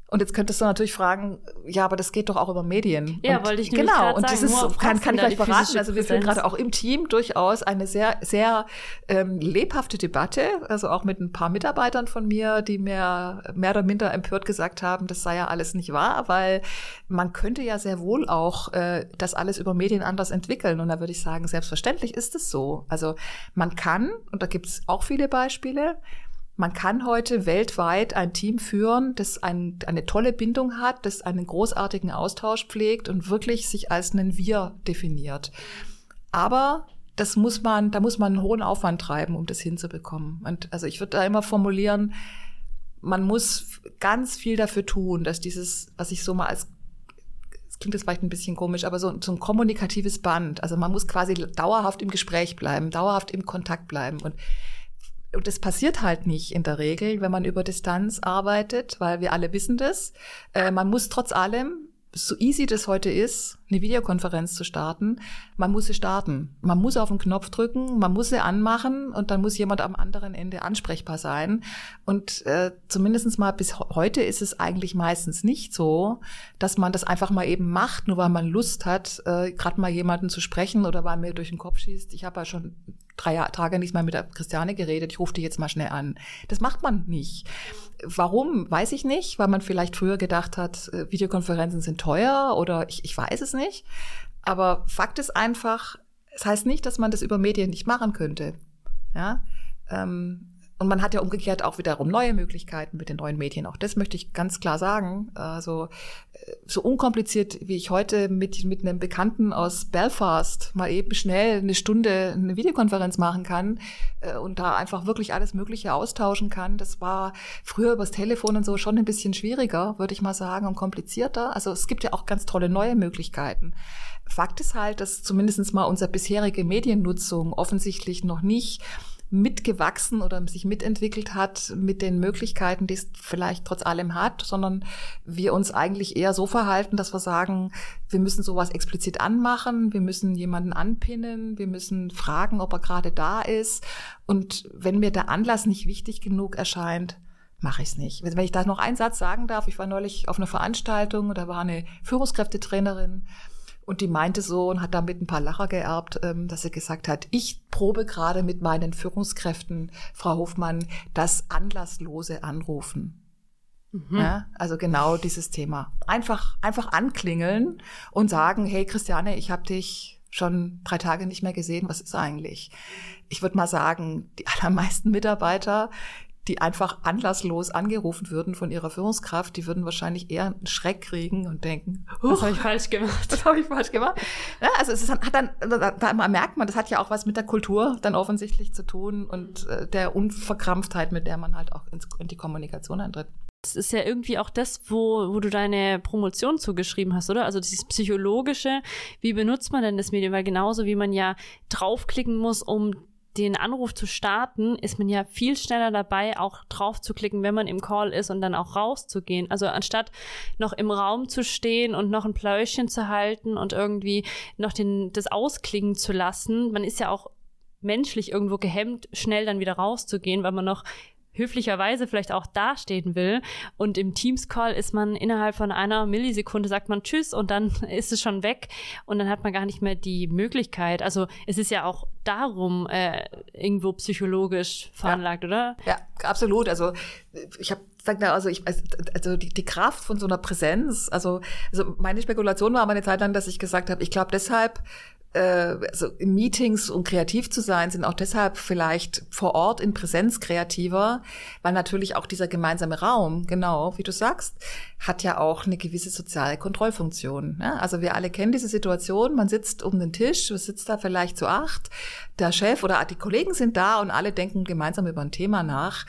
Speaker 2: Und jetzt könntest du natürlich fragen, ja, aber das geht doch auch über Medien.
Speaker 3: Ja,
Speaker 2: und,
Speaker 3: wollte ich
Speaker 2: Genau,
Speaker 3: und
Speaker 2: das
Speaker 3: sagen,
Speaker 2: ist, kann, kann ich gleich verraten. Also wir führen gerade auch im Team durchaus eine sehr, sehr ähm, lebhafte Debatte. Also auch mit ein paar Mitarbeitern von mir, die mir mehr oder minder empört gesagt haben, das sei ja alles nicht wahr, weil man könnte ja sehr wohl auch äh, das alles über Medien anders entwickeln. Und da würde ich sagen, selbstverständlich ist es so. Also man kann, und da gibt es auch viele Beispiele, man kann heute weltweit ein Team führen, das ein, eine tolle Bindung hat, das einen großartigen Austausch pflegt und wirklich sich als einen Wir definiert. Aber das muss man, da muss man einen hohen Aufwand treiben, um das hinzubekommen. Und also ich würde da immer formulieren, man muss ganz viel dafür tun, dass dieses, was ich so mal als klingt jetzt vielleicht ein bisschen komisch, aber so, so ein kommunikatives Band. Also man muss quasi dauerhaft im Gespräch bleiben, dauerhaft im Kontakt bleiben. Und und das passiert halt nicht in der Regel, wenn man über Distanz arbeitet, weil wir alle wissen das. Äh, man muss trotz allem, so easy das heute ist, eine Videokonferenz zu starten, man muss sie starten. Man muss auf den Knopf drücken, man muss sie anmachen und dann muss jemand am anderen Ende ansprechbar sein. Und äh, zumindest mal bis heute ist es eigentlich meistens nicht so, dass man das einfach mal eben macht, nur weil man Lust hat, äh, gerade mal jemanden zu sprechen oder weil mir durch den Kopf schießt. Ich habe ja schon drei Tage nicht mal mit der Christiane geredet, ich rufe die jetzt mal schnell an. Das macht man nicht. Warum, weiß ich nicht, weil man vielleicht früher gedacht hat, äh, Videokonferenzen sind teuer oder ich, ich weiß es nicht. Aber Fakt ist einfach, es heißt nicht, dass man das über Medien nicht machen könnte. Ja, ähm, und man hat ja umgekehrt auch wiederum neue Möglichkeiten mit den neuen Medien. Auch das möchte ich ganz klar sagen. Also äh, so unkompliziert, wie ich heute mit, mit einem Bekannten aus Belfast mal eben schnell eine Stunde eine Videokonferenz machen kann äh, und da einfach wirklich alles Mögliche austauschen kann. Das war früher übers Telefon und so schon ein bisschen schwieriger, würde ich mal sagen, und komplizierter. Also es gibt ja auch ganz tolle neue Möglichkeiten. Fakt ist halt, dass zumindest mal unsere bisherige Mediennutzung offensichtlich noch nicht mitgewachsen oder sich mitentwickelt hat mit den Möglichkeiten, die es vielleicht trotz allem hat, sondern wir uns eigentlich eher so verhalten, dass wir sagen, wir müssen sowas explizit anmachen, wir müssen jemanden anpinnen, wir müssen fragen, ob er gerade da ist. Und wenn mir der Anlass nicht wichtig genug erscheint, mache ich es nicht. Wenn ich da noch einen Satz sagen darf, ich war neulich auf einer Veranstaltung, da war eine Führungskräftetrainerin, und die meinte so und hat damit ein paar Lacher geerbt, ähm, dass sie gesagt hat, ich probe gerade mit meinen Führungskräften, Frau Hofmann, das anlasslose Anrufen. Mhm. Ja, also genau dieses Thema. Einfach, einfach anklingeln und sagen, hey Christiane, ich habe dich schon drei Tage nicht mehr gesehen, was ist eigentlich? Ich würde mal sagen, die *laughs* allermeisten Mitarbeiter, die einfach anlasslos angerufen würden von ihrer Führungskraft, die würden wahrscheinlich eher einen Schreck kriegen und denken,
Speaker 3: was habe ich falsch gemacht?
Speaker 2: Was habe ich falsch gemacht? Ja, also es ist, hat dann, da, da merkt man, das hat ja auch was mit der Kultur dann offensichtlich zu tun und äh, der Unverkrampftheit, mit der man halt auch ins, in die Kommunikation eintritt.
Speaker 1: das ist ja irgendwie auch das, wo, wo du deine Promotion zugeschrieben hast, oder? Also dieses psychologische, wie benutzt man denn das Medium? Weil genauso wie man ja draufklicken muss, um den Anruf zu starten, ist man ja viel schneller dabei, auch drauf zu klicken, wenn man im Call ist und dann auch rauszugehen. Also anstatt noch im Raum zu stehen und noch ein Pläuschen zu halten und irgendwie noch den, das ausklingen zu lassen, man ist ja auch menschlich irgendwo gehemmt, schnell dann wieder rauszugehen, weil man noch höflicherweise vielleicht auch dastehen will. Und im Teams-Call ist man innerhalb von einer Millisekunde, sagt man Tschüss und dann *laughs* ist es schon weg und dann hat man gar nicht mehr die Möglichkeit. Also es ist ja auch darum äh, irgendwo psychologisch veranlagt,
Speaker 2: ja.
Speaker 1: oder?
Speaker 2: Ja, absolut. Also ich habe also ich also die, die Kraft von so einer Präsenz, also also meine Spekulation war aber eine Zeit lang, dass ich gesagt habe, ich glaube deshalb also in Meetings und kreativ zu sein, sind auch deshalb vielleicht vor Ort in Präsenz kreativer, weil natürlich auch dieser gemeinsame Raum, genau wie du sagst, hat ja auch eine gewisse soziale Kontrollfunktion. Ne? Also wir alle kennen diese Situation, man sitzt um den Tisch, man sitzt da vielleicht zu acht, der Chef oder die Kollegen sind da und alle denken gemeinsam über ein Thema nach.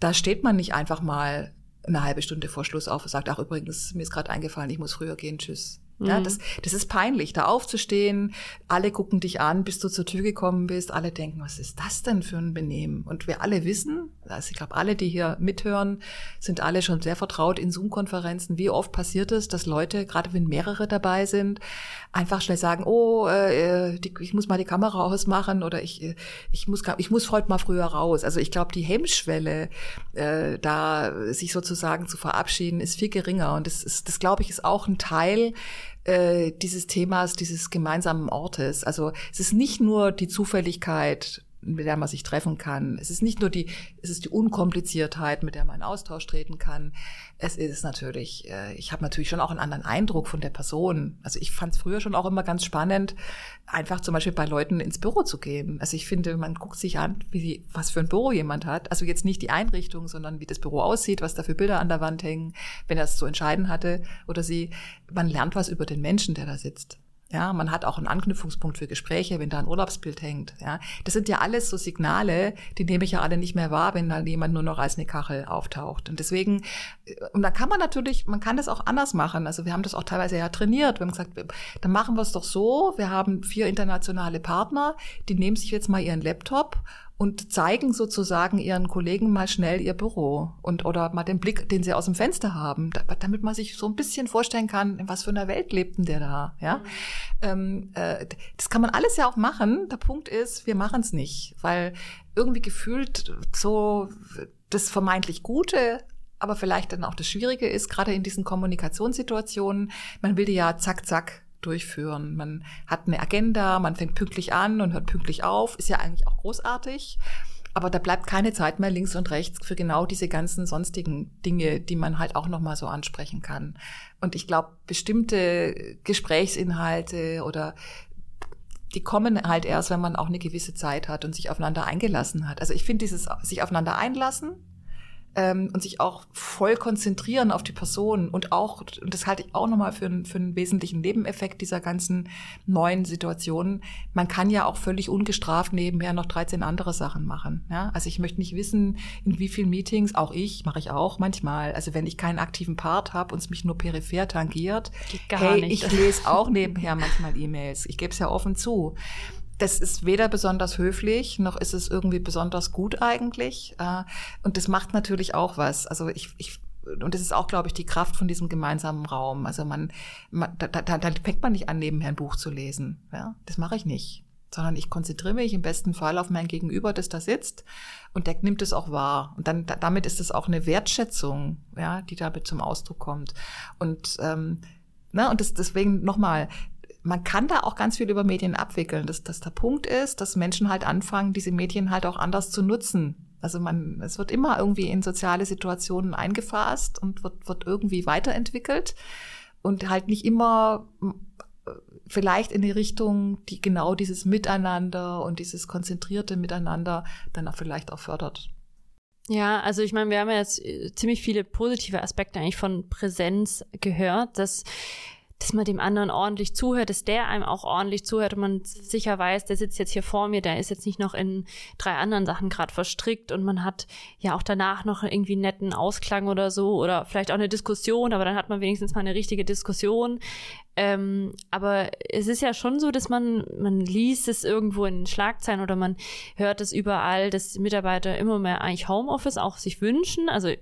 Speaker 2: Da steht man nicht einfach mal eine halbe Stunde vor Schluss auf und sagt, ach übrigens, mir ist gerade eingefallen, ich muss früher gehen, tschüss. Ja, mhm. das, das ist peinlich, da aufzustehen. Alle gucken dich an, bis du zur Tür gekommen bist. Alle denken, was ist das denn für ein Benehmen? Und wir alle wissen, also ich glaube, alle, die hier mithören, sind alle schon sehr vertraut in Zoom-Konferenzen. Wie oft passiert es, dass Leute, gerade wenn mehrere dabei sind, einfach schnell sagen, oh, äh, die, ich muss mal die Kamera ausmachen oder ich, äh, ich, muss, ich muss heute mal früher raus. Also ich glaube, die Hemmschwelle, äh, da sich sozusagen zu verabschieden, ist viel geringer. Und das, ist, das glaube ich, ist auch ein Teil, äh, dieses Themas, dieses gemeinsamen Ortes. Also es ist nicht nur die Zufälligkeit, mit der man sich treffen kann. Es ist nicht nur die, es ist die Unkompliziertheit, mit der man in Austausch treten kann. Es ist natürlich, äh, ich habe natürlich schon auch einen anderen Eindruck von der Person. Also ich fand es früher schon auch immer ganz spannend, einfach zum Beispiel bei Leuten ins Büro zu gehen. Also ich finde, man guckt sich an, wie, was für ein Büro jemand hat. Also jetzt nicht die Einrichtung, sondern wie das Büro aussieht, was da für Bilder an der Wand hängen, wenn er es zu entscheiden hatte oder sie. Man lernt was über den Menschen, der da sitzt. Ja, man hat auch einen Anknüpfungspunkt für Gespräche, wenn da ein Urlaubsbild hängt. Ja, das sind ja alles so Signale, die nehme ich ja alle nicht mehr wahr, wenn da jemand nur noch als eine Kachel auftaucht. Und deswegen, äh, und da kann man natürlich, man kann das auch anders machen. Also wir haben das auch teilweise ja trainiert. Wir haben gesagt, dann machen wir es doch so. Wir haben vier internationale Partner, die nehmen sich jetzt mal ihren Laptop und zeigen sozusagen ihren Kollegen mal schnell ihr Büro und oder mal den Blick, den sie aus dem Fenster haben, damit man sich so ein bisschen vorstellen kann, in was für einer Welt lebt denn der da, ja. Mhm. Ähm, äh, das kann man alles ja auch machen. Der Punkt ist, wir machen es nicht, weil irgendwie gefühlt so das vermeintlich Gute aber vielleicht dann auch das Schwierige ist, gerade in diesen Kommunikationssituationen, man will die ja zack, zack durchführen. Man hat eine Agenda, man fängt pünktlich an und hört pünktlich auf, ist ja eigentlich auch großartig. Aber da bleibt keine Zeit mehr links und rechts für genau diese ganzen sonstigen Dinge, die man halt auch nochmal so ansprechen kann. Und ich glaube, bestimmte Gesprächsinhalte oder die kommen halt erst, wenn man auch eine gewisse Zeit hat und sich aufeinander eingelassen hat. Also ich finde dieses sich aufeinander einlassen, ähm, und sich auch voll konzentrieren auf die Person und auch, und das halte ich auch nochmal für, einen, für einen wesentlichen Nebeneffekt dieser ganzen neuen Situationen, man kann ja auch völlig ungestraft nebenher noch 13 andere Sachen machen. Ja? Also ich möchte nicht wissen, in wie vielen Meetings, auch ich, mache ich auch manchmal, also wenn ich keinen aktiven Part habe und es mich nur peripher tangiert, hey, nicht. ich lese auch nebenher manchmal E-Mails. Ich gebe es ja offen zu das ist weder besonders höflich, noch ist es irgendwie besonders gut eigentlich. Äh, und das macht natürlich auch was. Also ich, ich und das ist auch, glaube ich, die Kraft von diesem gemeinsamen Raum. Also man, man da, da, da fängt man nicht an, nebenher ein Buch zu lesen. Ja, das mache ich nicht. Sondern ich konzentriere mich im besten Fall auf mein Gegenüber, das da sitzt, und der nimmt es auch wahr. Und dann damit ist es auch eine Wertschätzung, ja, die damit zum Ausdruck kommt. Und ähm, na, und das, deswegen nochmal, man kann da auch ganz viel über Medien abwickeln. Dass, dass der Punkt ist, dass Menschen halt anfangen, diese Medien halt auch anders zu nutzen. Also man, es wird immer irgendwie in soziale Situationen eingefasst und wird, wird irgendwie weiterentwickelt und halt nicht immer vielleicht in die Richtung, die genau dieses Miteinander und dieses konzentrierte Miteinander dann auch vielleicht auch fördert.
Speaker 1: Ja, also ich meine, wir haben jetzt äh, ziemlich viele positive Aspekte eigentlich von Präsenz gehört, dass dass man dem anderen ordentlich zuhört, dass der einem auch ordentlich zuhört und man sicher weiß, der sitzt jetzt hier vor mir, der ist jetzt nicht noch in drei anderen Sachen gerade verstrickt und man hat ja auch danach noch irgendwie einen netten Ausklang oder so oder vielleicht auch eine Diskussion, aber dann hat man wenigstens mal eine richtige Diskussion. Ähm, aber es ist ja schon so, dass man, man liest es irgendwo in Schlagzeilen oder man hört es überall, dass Mitarbeiter immer mehr eigentlich Homeoffice auch sich wünschen. Also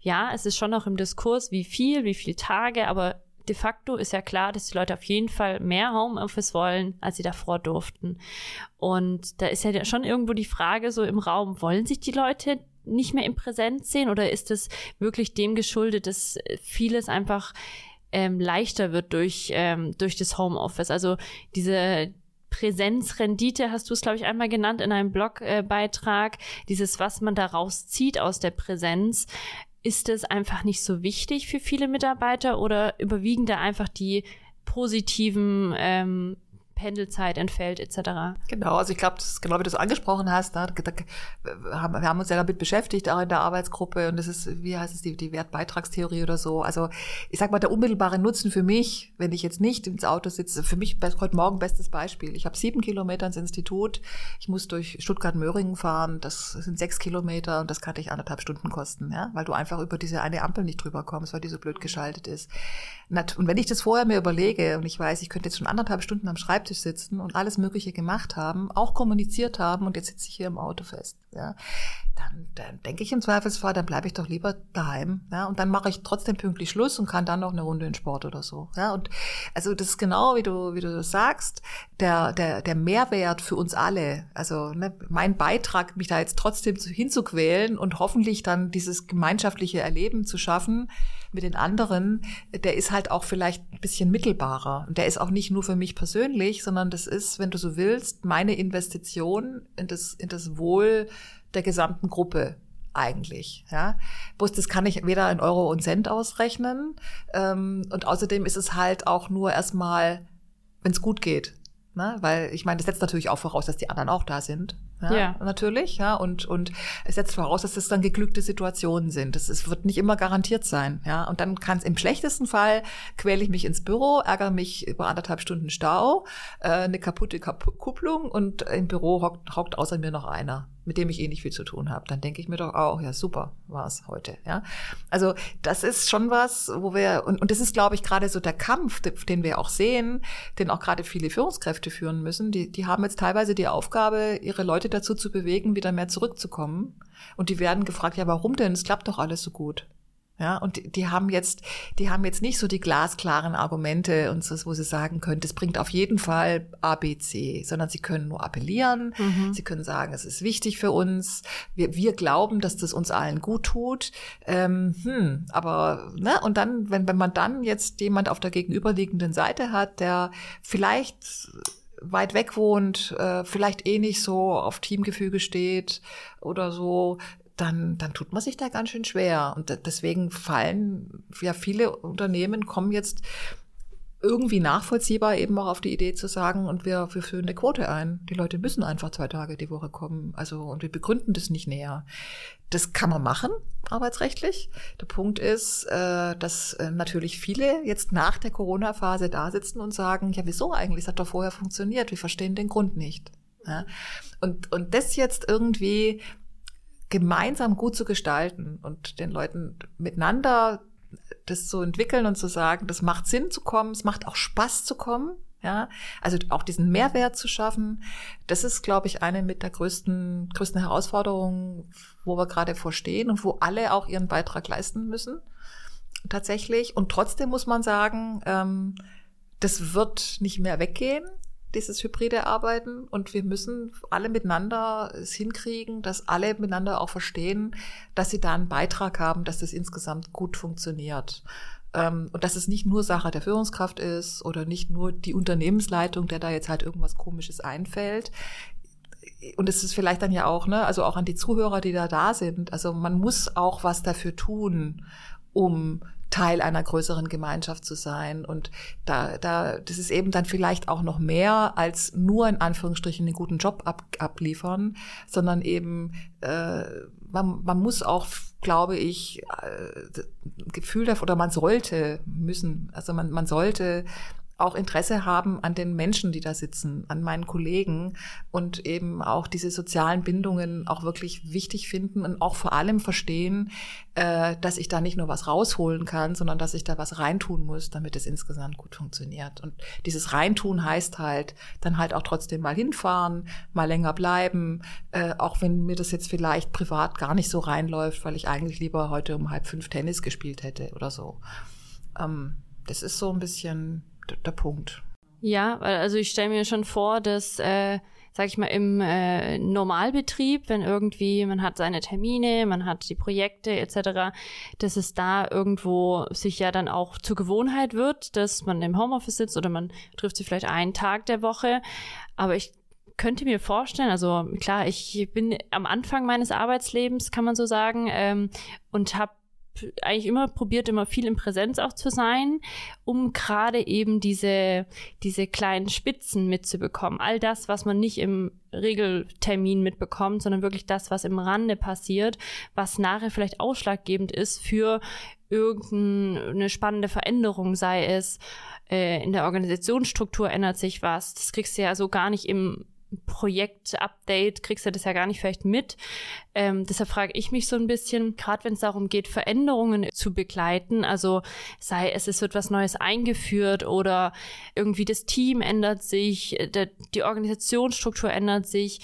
Speaker 1: ja, es ist schon noch im Diskurs, wie viel, wie viele Tage, aber de facto ist ja klar, dass die Leute auf jeden Fall mehr Homeoffice wollen, als sie davor durften. Und da ist ja schon irgendwo die Frage so im Raum, wollen sich die Leute nicht mehr im Präsenz sehen oder ist es wirklich dem geschuldet, dass vieles einfach ähm, leichter wird durch, ähm, durch das Homeoffice? Also diese Präsenzrendite hast du es, glaube ich, einmal genannt in einem Blogbeitrag. Dieses, was man daraus zieht aus der Präsenz. Ist es einfach nicht so wichtig für viele Mitarbeiter oder überwiegen da einfach die positiven ähm, Pendelzeit entfällt etc.
Speaker 2: Genau, also ich glaube, das ist genau wie du es angesprochen hast. Da, da, wir haben uns ja damit beschäftigt, auch in der Arbeitsgruppe und das ist, wie heißt es, die, die Wertbeitragstheorie oder so. Also ich sag mal, der unmittelbare Nutzen für mich, wenn ich jetzt nicht ins Auto sitze, für mich heute Morgen bestes Beispiel. Ich habe sieben Kilometer ins Institut, ich muss durch Stuttgart-Möhringen fahren, das sind sechs Kilometer und das kann dich anderthalb Stunden kosten, ja, weil du einfach über diese eine Ampel nicht drüber kommst, weil die so blöd geschaltet ist. Und wenn ich das vorher mir überlege und ich weiß, ich könnte jetzt schon anderthalb Stunden am Schreibtisch sitzen und alles Mögliche gemacht haben, auch kommuniziert haben und jetzt sitze ich hier im Auto fest, ja, dann, dann denke ich im Zweifelsfall, dann bleibe ich doch lieber daheim, ja, und dann mache ich trotzdem pünktlich Schluss und kann dann noch eine Runde in Sport oder so, ja, und also das ist genau wie du wie du das sagst, der der der Mehrwert für uns alle, also ne, mein Beitrag, mich da jetzt trotzdem hinzuquälen und hoffentlich dann dieses gemeinschaftliche Erleben zu schaffen mit den anderen, der ist halt auch vielleicht ein bisschen mittelbarer. Und der ist auch nicht nur für mich persönlich, sondern das ist, wenn du so willst, meine Investition in das, in das Wohl der gesamten Gruppe eigentlich. Ja, bloß das kann ich weder in Euro und Cent ausrechnen ähm, und außerdem ist es halt auch nur erstmal, wenn es gut geht. Ne? Weil ich meine, das setzt natürlich auch voraus, dass die anderen auch da sind. Ja, ja, natürlich, ja, und, und es setzt voraus, dass es dann geglückte Situationen sind. Das ist, wird nicht immer garantiert sein, ja. Und dann kann es im schlechtesten Fall quäle ich mich ins Büro, ärgere mich über anderthalb Stunden Stau, äh, eine kaputte Kupplung und im Büro hockt, hockt außer mir noch einer mit dem ich eh nicht viel zu tun habe, dann denke ich mir doch auch, ja super, war es heute. Ja, also das ist schon was, wo wir und, und das ist, glaube ich, gerade so der Kampf, den wir auch sehen, den auch gerade viele Führungskräfte führen müssen. Die, die haben jetzt teilweise die Aufgabe, ihre Leute dazu zu bewegen, wieder mehr zurückzukommen. Und die werden gefragt, ja, warum denn? Es klappt doch alles so gut. Ja, und die, haben jetzt, die haben jetzt nicht so die glasklaren Argumente und so, wo sie sagen können, das bringt auf jeden Fall A, B, C, sondern sie können nur appellieren. Mhm. Sie können sagen, es ist wichtig für uns. Wir, wir glauben, dass das uns allen gut tut. Ähm, hm, aber, ne, und dann, wenn, wenn man dann jetzt jemand auf der gegenüberliegenden Seite hat, der vielleicht weit weg wohnt, äh, vielleicht eh nicht so auf Teamgefüge steht oder so, dann, dann tut man sich da ganz schön schwer. Und deswegen fallen ja viele Unternehmen kommen jetzt irgendwie nachvollziehbar eben auch auf die Idee zu sagen, und wir, wir führen eine Quote ein. Die Leute müssen einfach zwei Tage die Woche kommen. Also, und wir begründen das nicht näher. Das kann man machen, arbeitsrechtlich. Der Punkt ist, äh, dass äh, natürlich viele jetzt nach der Corona-Phase da sitzen und sagen, ja, wieso eigentlich? Es hat doch vorher funktioniert. Wir verstehen den Grund nicht. Und, und das jetzt irgendwie gemeinsam gut zu gestalten und den Leuten miteinander das zu entwickeln und zu sagen, das macht Sinn zu kommen, es macht auch Spaß zu kommen, ja, also auch diesen Mehrwert zu schaffen, das ist, glaube ich, eine mit der größten, größten Herausforderungen, wo wir gerade vorstehen und wo alle auch ihren Beitrag leisten müssen, tatsächlich. Und trotzdem muss man sagen, ähm, das wird nicht mehr weggehen dieses hybride Arbeiten und wir müssen alle miteinander es hinkriegen, dass alle miteinander auch verstehen, dass sie da einen Beitrag haben, dass das insgesamt gut funktioniert. Ähm, und dass es nicht nur Sache der Führungskraft ist oder nicht nur die Unternehmensleitung, der da jetzt halt irgendwas Komisches einfällt und es ist vielleicht dann ja auch, ne, also auch an die Zuhörer, die da da sind. Also man muss auch was dafür tun, um Teil einer größeren Gemeinschaft zu sein. Und da, da, das ist eben dann vielleicht auch noch mehr als nur in Anführungsstrichen einen guten Job ab, abliefern, sondern eben äh, man, man muss auch, glaube ich, äh, Gefühl dafür, oder man sollte müssen, also man, man sollte auch Interesse haben an den Menschen, die da sitzen, an meinen Kollegen und eben auch diese sozialen Bindungen auch wirklich wichtig finden und auch vor allem verstehen, äh, dass ich da nicht nur was rausholen kann, sondern dass ich da was reintun muss, damit es insgesamt gut funktioniert. Und dieses Reintun heißt halt, dann halt auch trotzdem mal hinfahren, mal länger bleiben, äh, auch wenn mir das jetzt vielleicht privat gar nicht so reinläuft, weil ich eigentlich lieber heute um halb fünf Tennis gespielt hätte oder so. Ähm, das ist so ein bisschen der Punkt.
Speaker 1: Ja, also ich stelle mir schon vor, dass, äh, sag ich mal, im äh, Normalbetrieb, wenn irgendwie man hat seine Termine, man hat die Projekte etc., dass es da irgendwo sich ja dann auch zur Gewohnheit wird, dass man im Homeoffice sitzt oder man trifft sich vielleicht einen Tag der Woche. Aber ich könnte mir vorstellen, also klar, ich bin am Anfang meines Arbeitslebens, kann man so sagen, ähm, und habe eigentlich immer probiert, immer viel in Präsenz auch zu sein, um gerade eben diese, diese kleinen Spitzen mitzubekommen. All das, was man nicht im Regeltermin mitbekommt, sondern wirklich das, was im Rande passiert, was nachher vielleicht ausschlaggebend ist für irgendeine spannende Veränderung, sei es äh, in der Organisationsstruktur ändert sich was. Das kriegst du ja so gar nicht im Projekt-Update kriegst du das ja gar nicht vielleicht mit. Ähm, deshalb frage ich mich so ein bisschen, gerade wenn es darum geht, Veränderungen zu begleiten, also sei es, es wird was Neues eingeführt oder irgendwie das Team ändert sich, der, die Organisationsstruktur ändert sich,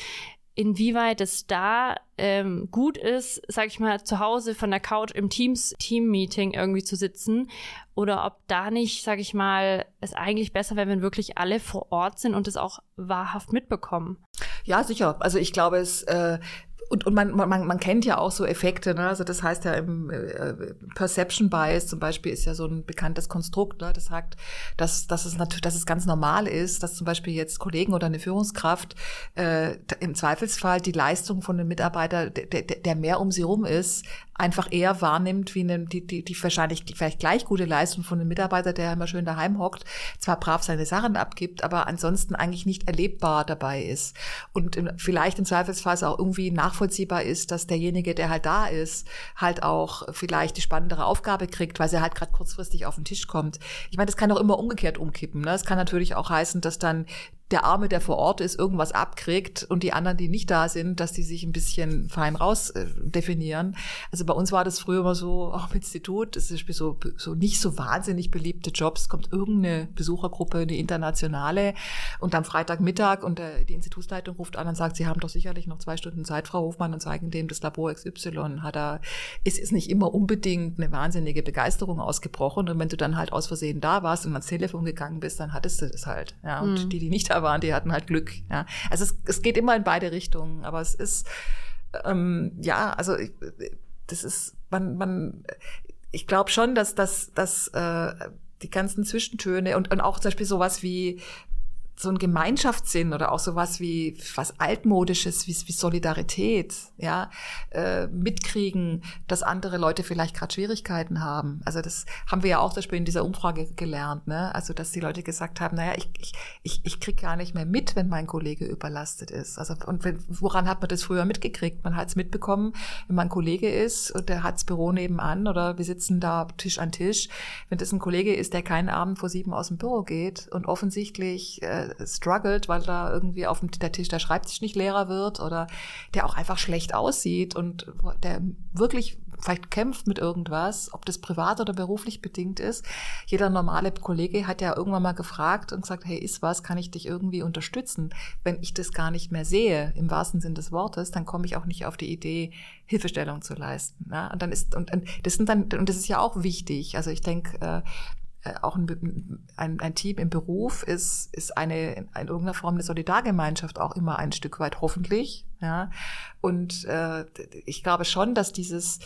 Speaker 1: inwieweit es da ähm, gut ist, sag ich mal, zu Hause von der Couch im Teams Team-Meeting irgendwie zu sitzen oder ob da nicht, sag ich mal, es eigentlich besser wäre, wenn wirklich alle vor Ort sind und es auch wahrhaft mitbekommen.
Speaker 2: Ja, sicher. Also ich glaube, es äh, und, und man, man, man kennt ja auch so Effekte, ne? Also das heißt ja im äh, Perception Bias zum Beispiel ist ja so ein bekanntes Konstrukt, ne? Das sagt, dass, dass es natürlich, dass es ganz normal ist, dass zum Beispiel jetzt Kollegen oder eine Führungskraft äh, im Zweifelsfall die Leistung von einem Mitarbeiter, der, der, der mehr um sie rum ist, einfach eher wahrnimmt wie eine, die, die, die wahrscheinlich vielleicht gleich gute Leistung von einem Mitarbeiter, der immer schön daheim hockt, zwar brav seine Sachen abgibt, aber ansonsten eigentlich nicht erlebbar dabei ist. Und vielleicht im Zweifelsfall auch irgendwie nachvollziehbar ist, dass derjenige, der halt da ist, halt auch vielleicht die spannendere Aufgabe kriegt, weil sie halt gerade kurzfristig auf den Tisch kommt. Ich meine, das kann auch immer umgekehrt umkippen. Ne? Es kann natürlich auch heißen, dass dann der Arme, der vor Ort ist, irgendwas abkriegt und die anderen, die nicht da sind, dass die sich ein bisschen fein raus äh, definieren. Also bei uns war das früher immer so, auch im Institut, das ist so, so nicht so wahnsinnig beliebte Jobs, kommt irgendeine Besuchergruppe, eine internationale und am Freitagmittag und der, die Institutsleitung ruft an und sagt, Sie haben doch sicherlich noch zwei Stunden Zeit, Frau Hofmann, und zeigen dem das Labor XY. Hat er, es ist nicht immer unbedingt eine wahnsinnige Begeisterung ausgebrochen und wenn du dann halt aus Versehen da warst und ans Telefon gegangen bist, dann hattest du das halt. Ja, und mhm. die, die nicht da waren, die hatten halt Glück. Ja. Also es, es geht immer in beide Richtungen, aber es ist ähm, ja, also das ist man man ich glaube schon, dass dass dass äh, die ganzen Zwischentöne und, und auch zum Beispiel sowas wie so ein Gemeinschaftssinn oder auch sowas wie was altmodisches wie, wie Solidarität, ja, äh, mitkriegen, dass andere Leute vielleicht gerade Schwierigkeiten haben. Also das haben wir ja auch zum Beispiel in dieser Umfrage gelernt, ne? Also dass die Leute gesagt haben, naja, ich ich ich, ich krieg gar nicht mehr mit, wenn mein Kollege überlastet ist. Also und wenn, woran hat man das früher mitgekriegt? Man hat es mitbekommen, wenn man Kollege ist und der hat das Büro nebenan oder wir sitzen da Tisch an Tisch. Wenn das ein Kollege ist, der keinen Abend vor sieben aus dem Büro geht und offensichtlich äh, struggelt, weil da irgendwie auf dem der Tisch der Schreibtisch nicht leerer wird oder der auch einfach schlecht aussieht und der wirklich vielleicht kämpft mit irgendwas, ob das privat oder beruflich bedingt ist. Jeder normale Kollege hat ja irgendwann mal gefragt und gesagt, hey, ist was, kann ich dich irgendwie unterstützen? Wenn ich das gar nicht mehr sehe, im wahrsten Sinn des Wortes, dann komme ich auch nicht auf die Idee, Hilfestellung zu leisten. Ne? Und dann ist, und, und das sind dann, und das ist ja auch wichtig. Also ich denke, äh, auch ein, ein, ein, Team im Beruf ist, ist eine in irgendeiner Form eine Solidargemeinschaft auch immer ein Stück weit hoffentlich. Ja. Und äh, ich glaube schon, dass dieses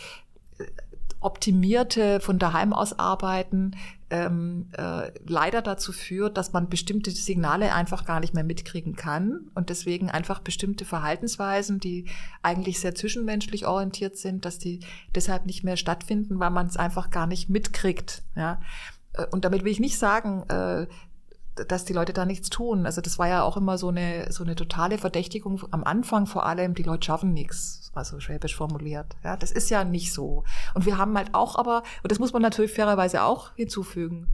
Speaker 2: optimierte von daheim aus arbeiten ähm, äh, leider dazu führt, dass man bestimmte Signale einfach gar nicht mehr mitkriegen kann und deswegen einfach bestimmte Verhaltensweisen, die eigentlich sehr zwischenmenschlich orientiert sind, dass die deshalb nicht mehr stattfinden, weil man es einfach gar nicht mitkriegt. Ja? Äh, und damit will ich nicht sagen, äh, dass die Leute da nichts tun. Also das war ja auch immer so eine so eine totale Verdächtigung am Anfang vor allem, die Leute schaffen nichts, also schwäbisch formuliert. Ja, das ist ja nicht so. Und wir haben halt auch aber, und das muss man natürlich fairerweise auch hinzufügen,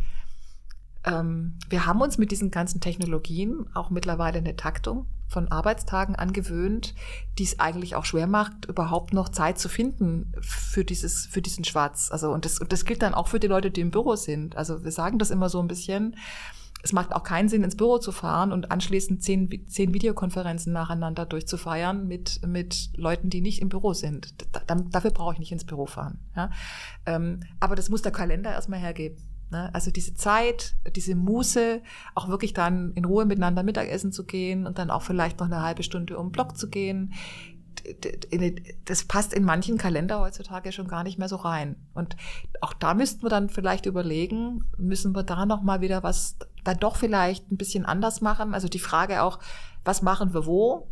Speaker 2: ähm, wir haben uns mit diesen ganzen Technologien auch mittlerweile eine Taktung von Arbeitstagen angewöhnt, die es eigentlich auch schwer macht, überhaupt noch Zeit zu finden für dieses, für diesen Schwarz. Also, und das, und das gilt dann auch für die Leute, die im Büro sind. Also, wir sagen das immer so ein bisschen es macht auch keinen Sinn, ins Büro zu fahren und anschließend zehn, zehn Videokonferenzen nacheinander durchzufeiern mit, mit Leuten, die nicht im Büro sind. Da, dafür brauche ich nicht ins Büro fahren. Ja? Ähm, aber das muss der Kalender erstmal hergeben. Ne? Also diese Zeit, diese Muße, auch wirklich dann in Ruhe miteinander Mittagessen zu gehen und dann auch vielleicht noch eine halbe Stunde um den Block zu gehen, das passt in manchen Kalender heutzutage schon gar nicht mehr so rein. Und auch da müssten wir dann vielleicht überlegen, müssen wir da noch mal wieder was dann doch vielleicht ein bisschen anders machen? Also die Frage auch, was machen wir wo?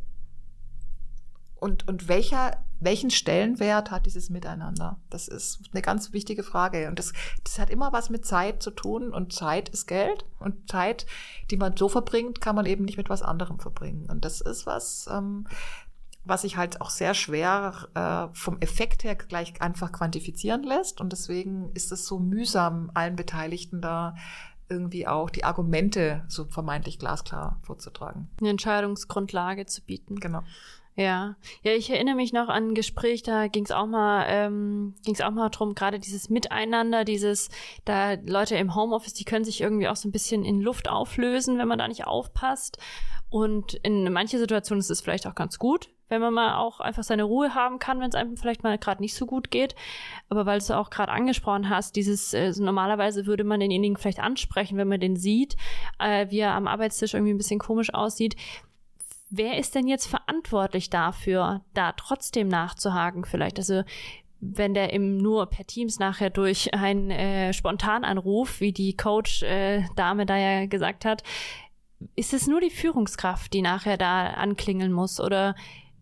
Speaker 2: Und, und welcher, welchen Stellenwert hat dieses Miteinander? Das ist eine ganz wichtige Frage. Und das, das hat immer was mit Zeit zu tun. Und Zeit ist Geld. Und Zeit, die man so verbringt, kann man eben nicht mit was anderem verbringen. Und das ist was, ähm, was sich halt auch sehr schwer äh, vom Effekt her gleich einfach quantifizieren lässt. Und deswegen ist es so mühsam, allen Beteiligten da irgendwie auch die Argumente so vermeintlich glasklar vorzutragen.
Speaker 1: Eine Entscheidungsgrundlage zu bieten.
Speaker 2: Genau.
Speaker 1: Ja, ja, ich erinnere mich noch an ein Gespräch, da ging es auch mal, ähm, ging es auch mal drum, gerade dieses Miteinander, dieses, da Leute im Homeoffice, die können sich irgendwie auch so ein bisschen in Luft auflösen, wenn man da nicht aufpasst. Und in manche Situationen ist es vielleicht auch ganz gut, wenn man mal auch einfach seine Ruhe haben kann, wenn es einem vielleicht mal gerade nicht so gut geht. Aber weil du auch gerade angesprochen hast, dieses äh, normalerweise würde man denjenigen vielleicht ansprechen, wenn man den sieht, äh, wie er am Arbeitstisch irgendwie ein bisschen komisch aussieht. Wer ist denn jetzt verantwortlich dafür, da trotzdem nachzuhaken vielleicht? Also wenn der eben nur per Teams nachher durch einen äh, Spontananruf, wie die Coach-Dame äh, da ja gesagt hat, ist es nur die Führungskraft, die nachher da anklingeln muss? Oder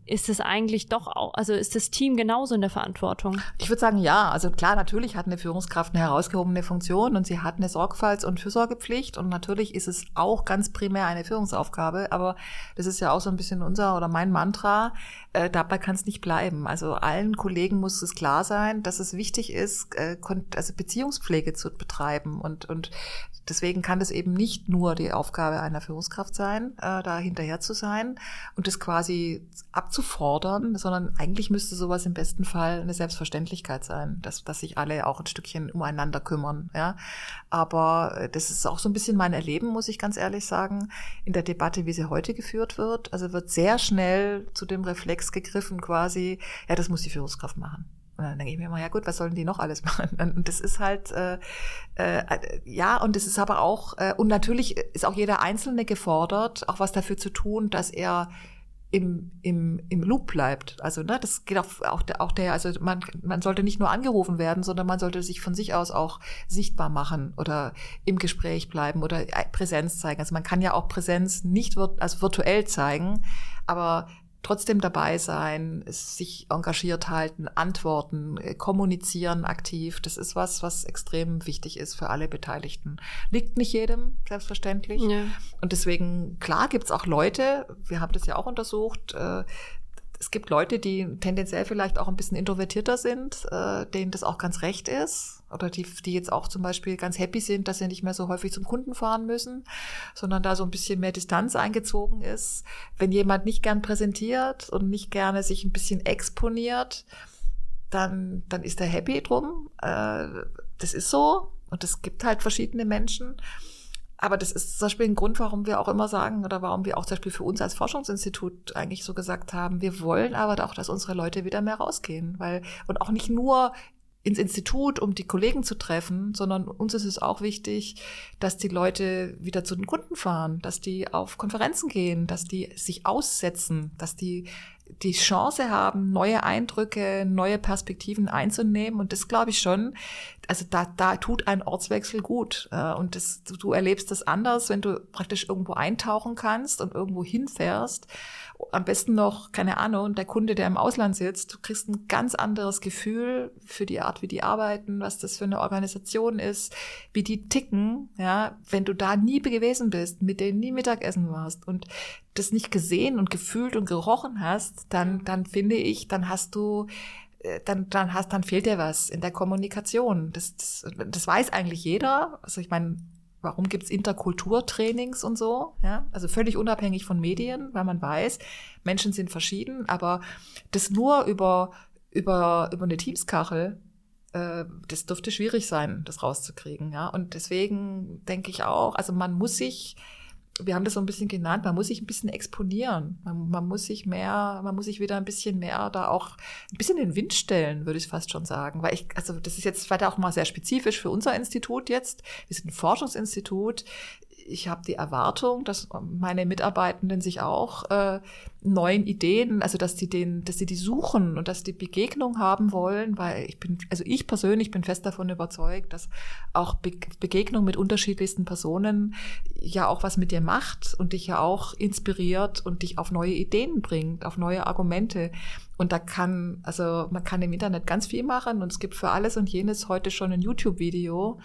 Speaker 1: ist es eigentlich doch auch, also ist das Team genauso in der Verantwortung?
Speaker 2: Ich würde sagen, ja. Also klar, natürlich hat eine Führungskraft eine herausgehobene Funktion und sie hat eine Sorgfalts- und Fürsorgepflicht und natürlich ist es auch ganz primär eine Führungsaufgabe, aber das ist ja auch so ein bisschen unser oder mein Mantra. Äh, dabei kann es nicht bleiben. Also allen Kollegen muss es klar sein, dass es wichtig ist, äh, also Beziehungspflege zu betreiben und, und deswegen kann es eben nicht nur die Aufgabe einer Führungskraft sein, äh, da hinterher zu sein und das quasi abzufordern, sondern eigentlich müsste sowas im besten Fall eine Selbstverständlichkeit sein, dass, dass sich alle auch ein Stückchen umeinander kümmern. Ja, aber äh, das ist auch so ein bisschen mein Erleben, muss ich ganz ehrlich sagen, in der Debatte, wie sie heute geführt wird. Also wird sehr schnell zu dem Reflex gegriffen, quasi, ja, das muss die Führungskraft machen. Und dann denke ich mir immer, ja gut, was sollen die noch alles *laughs* machen? Und das ist halt, äh, äh, ja, und es ist aber auch, äh, und natürlich ist auch jeder Einzelne gefordert, auch was dafür zu tun, dass er im, im, im Loop bleibt. Also ne, das geht auch, auch, der, auch der, also man, man sollte nicht nur angerufen werden, sondern man sollte sich von sich aus auch sichtbar machen oder im Gespräch bleiben oder Präsenz zeigen. Also man kann ja auch Präsenz nicht also virtuell zeigen, aber trotzdem dabei sein, sich engagiert halten, antworten, äh, kommunizieren aktiv. Das ist was, was extrem wichtig ist für alle Beteiligten. Liegt nicht jedem, selbstverständlich. Ja. Und deswegen, klar, gibt's auch Leute, wir haben das ja auch untersucht, äh, es gibt Leute, die tendenziell vielleicht auch ein bisschen introvertierter sind, äh, denen das auch ganz recht ist. Oder die, die jetzt auch zum Beispiel ganz happy sind, dass sie nicht mehr so häufig zum Kunden fahren müssen, sondern da so ein bisschen mehr Distanz eingezogen ist. Wenn jemand nicht gern präsentiert und nicht gerne sich ein bisschen exponiert, dann, dann ist er happy drum. Äh, das ist so. Und es gibt halt verschiedene Menschen. Aber das ist zum Beispiel ein Grund, warum wir auch immer sagen oder warum wir auch zum Beispiel für uns als Forschungsinstitut eigentlich so gesagt haben, wir wollen aber auch, dass unsere Leute wieder mehr rausgehen, weil und auch nicht nur ins Institut, um die Kollegen zu treffen, sondern uns ist es auch wichtig, dass die Leute wieder zu den Kunden fahren, dass die auf Konferenzen gehen, dass die sich aussetzen, dass die die Chance haben, neue Eindrücke, neue Perspektiven einzunehmen. Und das glaube ich schon, also da, da tut ein Ortswechsel gut. Äh, und das, du erlebst das anders, wenn du praktisch irgendwo eintauchen kannst und irgendwo hinfährst am besten noch, keine Ahnung, der Kunde, der im Ausland sitzt, du kriegst ein ganz anderes Gefühl für die Art, wie die arbeiten, was das für eine Organisation ist, wie die ticken, ja, wenn du da nie gewesen bist, mit denen nie Mittagessen warst und das nicht gesehen und gefühlt und gerochen hast, dann, dann finde ich, dann hast du äh, dann, dann hast, dann fehlt dir was in der Kommunikation. Das, das, das weiß eigentlich jeder. Also ich meine, Warum gibt's Interkulturtrainings und so? Ja, also völlig unabhängig von Medien, weil man weiß, Menschen sind verschieden, aber das nur über, über, über eine Teamskachel, äh, das dürfte schwierig sein, das rauszukriegen. Ja, und deswegen denke ich auch, also man muss sich wir haben das so ein bisschen genannt, man muss sich ein bisschen exponieren. Man, man, muss sich mehr, man muss sich wieder ein bisschen mehr da auch ein bisschen in den Wind stellen, würde ich fast schon sagen. Weil ich, also das ist jetzt weiter auch mal sehr spezifisch für unser Institut jetzt. Wir sind ein Forschungsinstitut ich habe die Erwartung, dass meine Mitarbeitenden sich auch äh, neuen Ideen, also dass die den, dass sie die suchen und dass die Begegnung haben wollen, weil ich bin, also ich persönlich bin fest davon überzeugt, dass auch Be Begegnung mit unterschiedlichsten Personen ja auch was mit dir macht und dich ja auch inspiriert und dich auf neue Ideen bringt, auf neue Argumente. Und da kann, also man kann im Internet ganz viel machen und es gibt für alles und jenes heute schon ein YouTube-Video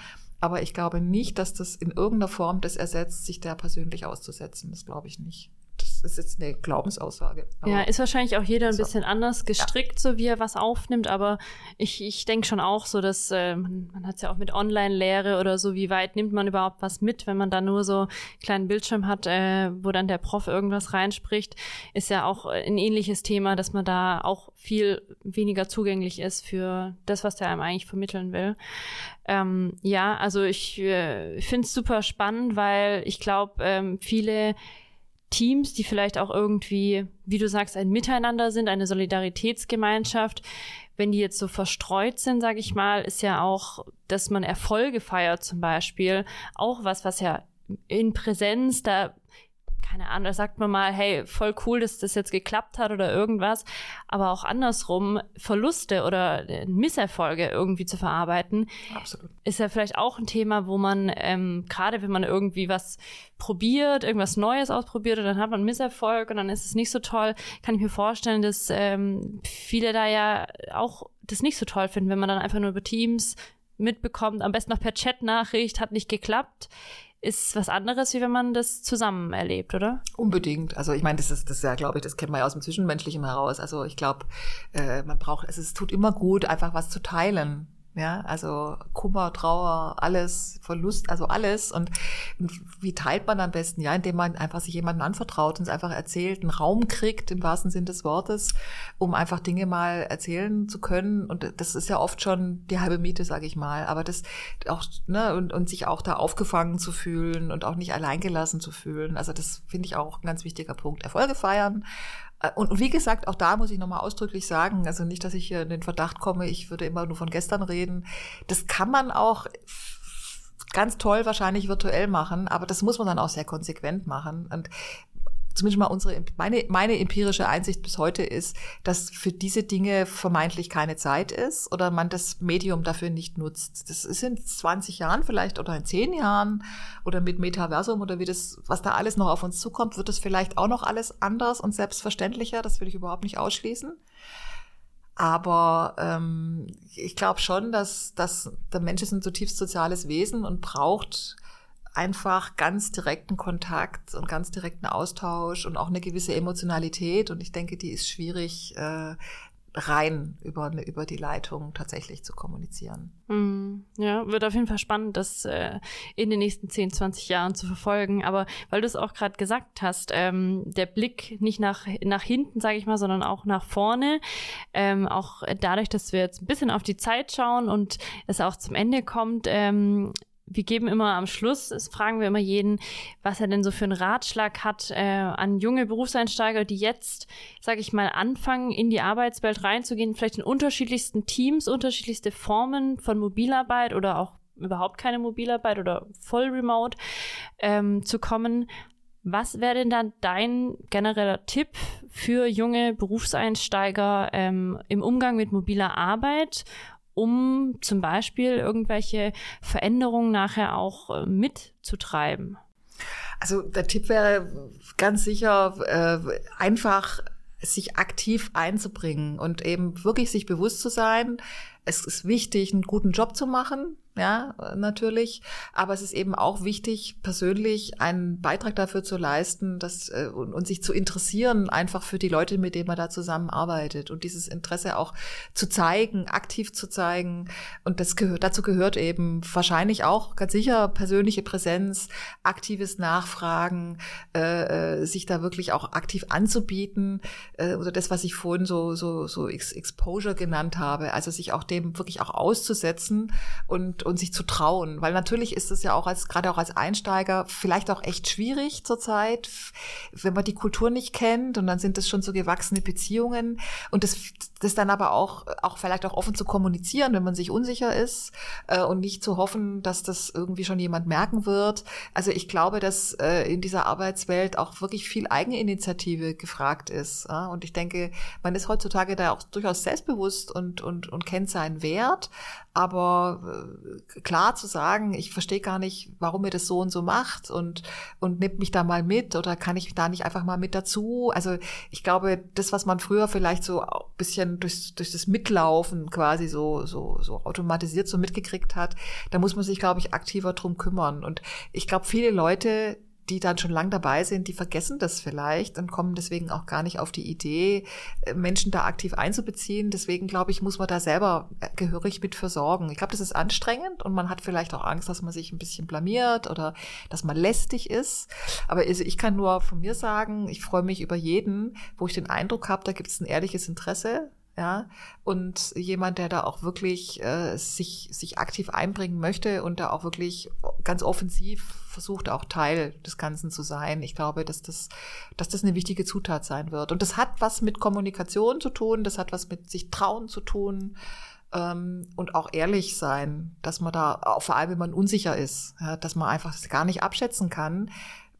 Speaker 2: aber ich glaube nicht, dass das in irgendeiner Form das ersetzt, sich da persönlich auszusetzen. Das glaube ich nicht. Das ist jetzt eine Glaubensaussage.
Speaker 1: ja, ist wahrscheinlich auch jeder ein bisschen anders gestrickt, ja. so wie er was aufnimmt. Aber ich, ich denke schon auch so, dass äh, man, man hat es ja auch mit Online-Lehre oder so, wie weit nimmt man überhaupt was mit, wenn man da nur so einen kleinen Bildschirm hat, äh, wo dann der Prof irgendwas reinspricht, ist ja auch ein ähnliches Thema, dass man da auch viel weniger zugänglich ist für das, was der einem eigentlich vermitteln will. Ähm, ja, also ich äh, finde es super spannend, weil ich glaube, ähm, viele Teams, die vielleicht auch irgendwie, wie du sagst, ein Miteinander sind, eine Solidaritätsgemeinschaft, wenn die jetzt so verstreut sind, sage ich mal, ist ja auch, dass man Erfolge feiert zum Beispiel, auch was, was ja in Präsenz, da keine Ahnung, da sagt man mal, hey, voll cool, dass das jetzt geklappt hat oder irgendwas. Aber auch andersrum, Verluste oder Misserfolge irgendwie zu verarbeiten, Absolut. ist ja vielleicht auch ein Thema, wo man, ähm, gerade wenn man irgendwie was probiert, irgendwas Neues ausprobiert und dann hat man Misserfolg und dann ist es nicht so toll, kann ich mir vorstellen, dass ähm, viele da ja auch das nicht so toll finden, wenn man dann einfach nur über Teams mitbekommt, am besten noch per Chat-Nachricht, hat nicht geklappt ist was anderes, wie wenn man das zusammen erlebt, oder?
Speaker 2: Unbedingt. Also ich meine, das ist, das ist ja, glaube ich, das kennt man ja aus dem Zwischenmenschlichen heraus. Also ich glaube, äh, man braucht, also es tut immer gut, einfach was zu teilen. Ja, also Kummer, Trauer, alles, Verlust, also alles. Und, wie teilt man am besten? Ja, indem man einfach sich jemanden anvertraut und es einfach erzählt, einen Raum kriegt, im wahrsten Sinn des Wortes, um einfach Dinge mal erzählen zu können. Und das ist ja oft schon die halbe Miete, sage ich mal. Aber das auch, ne, und, und sich auch da aufgefangen zu fühlen und auch nicht alleingelassen zu fühlen. Also das finde ich auch ein ganz wichtiger Punkt. Erfolge feiern, äh, und wie gesagt, auch da muss ich nochmal ausdrücklich sagen, also nicht, dass ich hier in den Verdacht komme, ich würde immer nur von gestern reden. Das kann man auch ganz toll wahrscheinlich virtuell machen, aber das muss man dann auch sehr konsequent machen. Und zumindest mal unsere, meine, meine empirische Einsicht bis heute ist, dass für diese Dinge vermeintlich keine Zeit ist oder man das Medium dafür nicht nutzt. Das ist in 20 Jahren vielleicht oder in 10 Jahren oder mit Metaversum oder wie das, was da alles noch auf uns zukommt, wird das vielleicht auch noch alles anders und selbstverständlicher. Das will ich überhaupt nicht ausschließen. Aber ähm, ich glaube schon, dass, dass der Mensch ist ein zutiefst soziales Wesen und braucht einfach ganz direkten Kontakt und ganz direkten Austausch und auch eine gewisse Emotionalität. Und ich denke, die ist schwierig äh, rein über, über die Leitung tatsächlich zu kommunizieren.
Speaker 1: Mm, ja, wird auf jeden Fall spannend, das äh, in den nächsten 10, 20 Jahren zu verfolgen. Aber weil du es auch gerade gesagt hast, ähm, der Blick nicht nach, nach hinten, sage ich mal, sondern auch nach vorne. Ähm, auch dadurch, dass wir jetzt ein bisschen auf die Zeit schauen und es auch zum Ende kommt, ähm, wir geben immer am Schluss, fragen wir immer jeden, was er denn so für einen Ratschlag hat äh, an junge Berufseinsteiger, die jetzt, sage ich mal, anfangen, in die Arbeitswelt reinzugehen, vielleicht in unterschiedlichsten Teams, unterschiedlichste Formen von Mobilarbeit oder auch überhaupt keine Mobilarbeit oder voll remote ähm, zu kommen. Was wäre denn dann dein genereller Tipp für junge Berufseinsteiger ähm, im Umgang mit mobiler Arbeit, um zum Beispiel irgendwelche Veränderungen nachher auch äh, mitzutreiben?
Speaker 2: Also der Tipp wäre ganz sicher äh, einfach sich aktiv einzubringen und eben wirklich sich bewusst zu sein, es ist wichtig, einen guten Job zu machen, ja, natürlich. Aber es ist eben auch wichtig, persönlich einen Beitrag dafür zu leisten, dass, äh, und, und, sich zu interessieren, einfach für die Leute, mit denen man da zusammenarbeitet und dieses Interesse auch zu zeigen, aktiv zu zeigen. Und das gehört, dazu gehört eben wahrscheinlich auch ganz sicher persönliche Präsenz, aktives Nachfragen, äh, äh sich da wirklich auch aktiv anzubieten, äh, oder das, was ich vorhin so, so, so Exposure genannt habe, also sich auch dem wirklich auch auszusetzen und und sich zu trauen. Weil natürlich ist es ja auch als, gerade auch als Einsteiger vielleicht auch echt schwierig zurzeit, wenn man die Kultur nicht kennt und dann sind das schon so gewachsene Beziehungen und das, das dann aber auch, auch vielleicht auch offen zu kommunizieren, wenn man sich unsicher ist äh, und nicht zu hoffen, dass das irgendwie schon jemand merken wird. Also ich glaube, dass äh, in dieser Arbeitswelt auch wirklich viel Eigeninitiative gefragt ist. Ja? Und ich denke, man ist heutzutage da auch durchaus selbstbewusst und, und, und kennt seinen Wert. Aber äh, klar zu sagen, ich verstehe gar nicht, warum ihr das so und so macht und, und nimmt mich da mal mit oder kann ich da nicht einfach mal mit dazu? Also ich glaube, das, was man früher vielleicht so ein bisschen durch, durch das Mitlaufen quasi so, so, so automatisiert so mitgekriegt hat, da muss man sich, glaube ich, aktiver drum kümmern. Und ich glaube, viele Leute, die dann schon lang dabei sind, die vergessen das vielleicht und kommen deswegen auch gar nicht auf die Idee, äh, Menschen da aktiv einzubeziehen. Deswegen glaube ich, muss man da selber äh, gehörig mit versorgen. Ich glaube, das ist anstrengend und man hat vielleicht auch Angst, dass man sich ein bisschen blamiert oder dass man lästig ist. Aber also ich kann nur von mir sagen, ich freue mich über jeden, wo ich den Eindruck habe, da gibt es ein ehrliches Interesse ja, und jemand, der da auch wirklich äh, sich, sich aktiv einbringen möchte und da auch wirklich ganz offensiv versucht, auch Teil des Ganzen zu sein. Ich glaube, dass das, dass das eine wichtige Zutat sein wird. Und das hat was mit Kommunikation zu tun, das hat was mit sich trauen zu tun ähm, und auch ehrlich sein, dass man da, auch vor allem wenn man unsicher ist, ja, dass man einfach gar nicht abschätzen kann,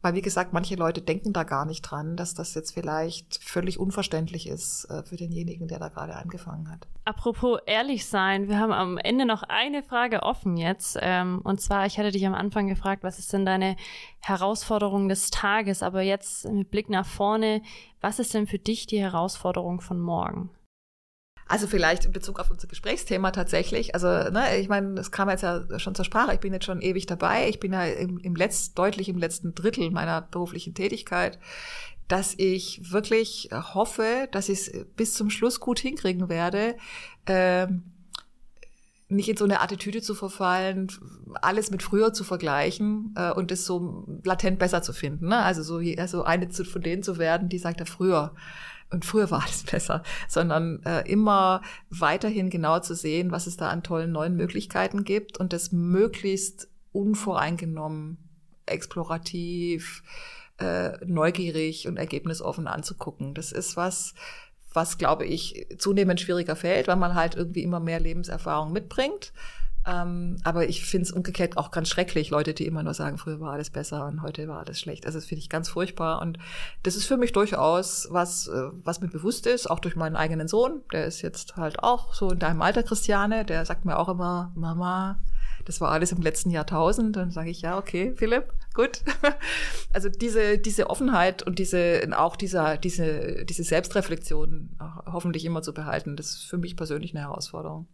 Speaker 2: weil, wie gesagt, manche Leute denken da gar nicht dran, dass das jetzt vielleicht völlig unverständlich ist äh, für denjenigen, der da gerade angefangen hat.
Speaker 1: Apropos ehrlich sein, wir haben am Ende noch eine Frage offen jetzt. Ähm, und zwar, ich hatte dich am Anfang gefragt, was ist denn deine Herausforderung des Tages? Aber jetzt mit Blick nach vorne, was ist denn für dich die Herausforderung von morgen?
Speaker 2: Also vielleicht in Bezug auf unser Gesprächsthema tatsächlich. Also, ne, ich meine, es kam jetzt ja schon zur Sprache. Ich bin jetzt schon ewig dabei. Ich bin ja im, im letzt, deutlich im letzten Drittel meiner beruflichen Tätigkeit, dass ich wirklich hoffe, dass ich es bis zum Schluss gut hinkriegen werde, ähm, nicht in so eine Attitüde zu verfallen, alles mit früher zu vergleichen äh, und es so latent besser zu finden. Ne? Also so also eine von denen zu werden, die sagt ja früher und früher war alles besser, sondern äh, immer weiterhin genau zu sehen, was es da an tollen neuen Möglichkeiten gibt und das möglichst unvoreingenommen, explorativ, äh, neugierig und ergebnisoffen anzugucken. Das ist was, was, glaube ich, zunehmend schwieriger fällt, weil man halt irgendwie immer mehr Lebenserfahrung mitbringt. Ähm, aber ich finde es umgekehrt auch ganz schrecklich, Leute, die immer nur sagen, früher war alles besser und heute war alles schlecht. Also das finde ich ganz furchtbar. Und das ist für mich durchaus was, äh, was mir bewusst ist, auch durch meinen eigenen Sohn. Der ist jetzt halt auch so in deinem Alter, Christiane. Der sagt mir auch immer, Mama, das war alles im letzten Jahrtausend. Dann sage ich, ja, okay, Philipp, gut. *laughs* Also diese, diese Offenheit und diese, auch dieser, diese, diese Selbstreflexion hoffentlich immer zu behalten, das ist für mich persönlich eine Herausforderung.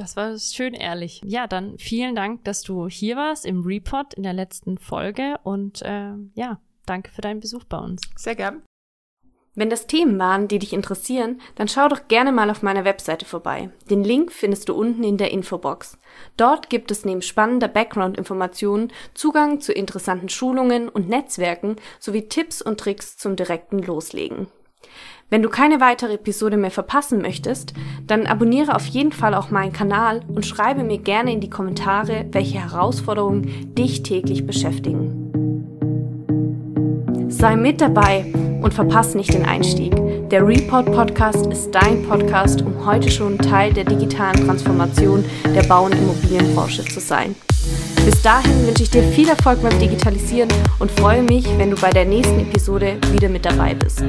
Speaker 1: Das war schön ehrlich. Ja, dann vielen Dank, dass du hier warst im Report in der letzten Folge und äh, ja, danke für deinen Besuch bei uns.
Speaker 2: Sehr gern.
Speaker 3: Wenn das Themen waren, die dich interessieren, dann schau doch gerne mal auf meiner Webseite vorbei. Den Link findest du unten in der Infobox. Dort gibt es neben spannender Background-Informationen Zugang zu interessanten Schulungen und Netzwerken sowie Tipps und Tricks zum direkten Loslegen. Wenn du keine weitere Episode mehr verpassen möchtest, dann abonniere auf jeden Fall auch meinen Kanal und schreibe mir gerne in die Kommentare, welche Herausforderungen dich täglich beschäftigen. Sei mit dabei und verpasse nicht den Einstieg. Der Report Podcast ist dein Podcast, um heute schon Teil der digitalen Transformation der Bau- und Immobilienbranche zu sein. Bis dahin wünsche ich dir viel Erfolg beim Digitalisieren und freue mich, wenn du bei der nächsten Episode wieder mit dabei bist.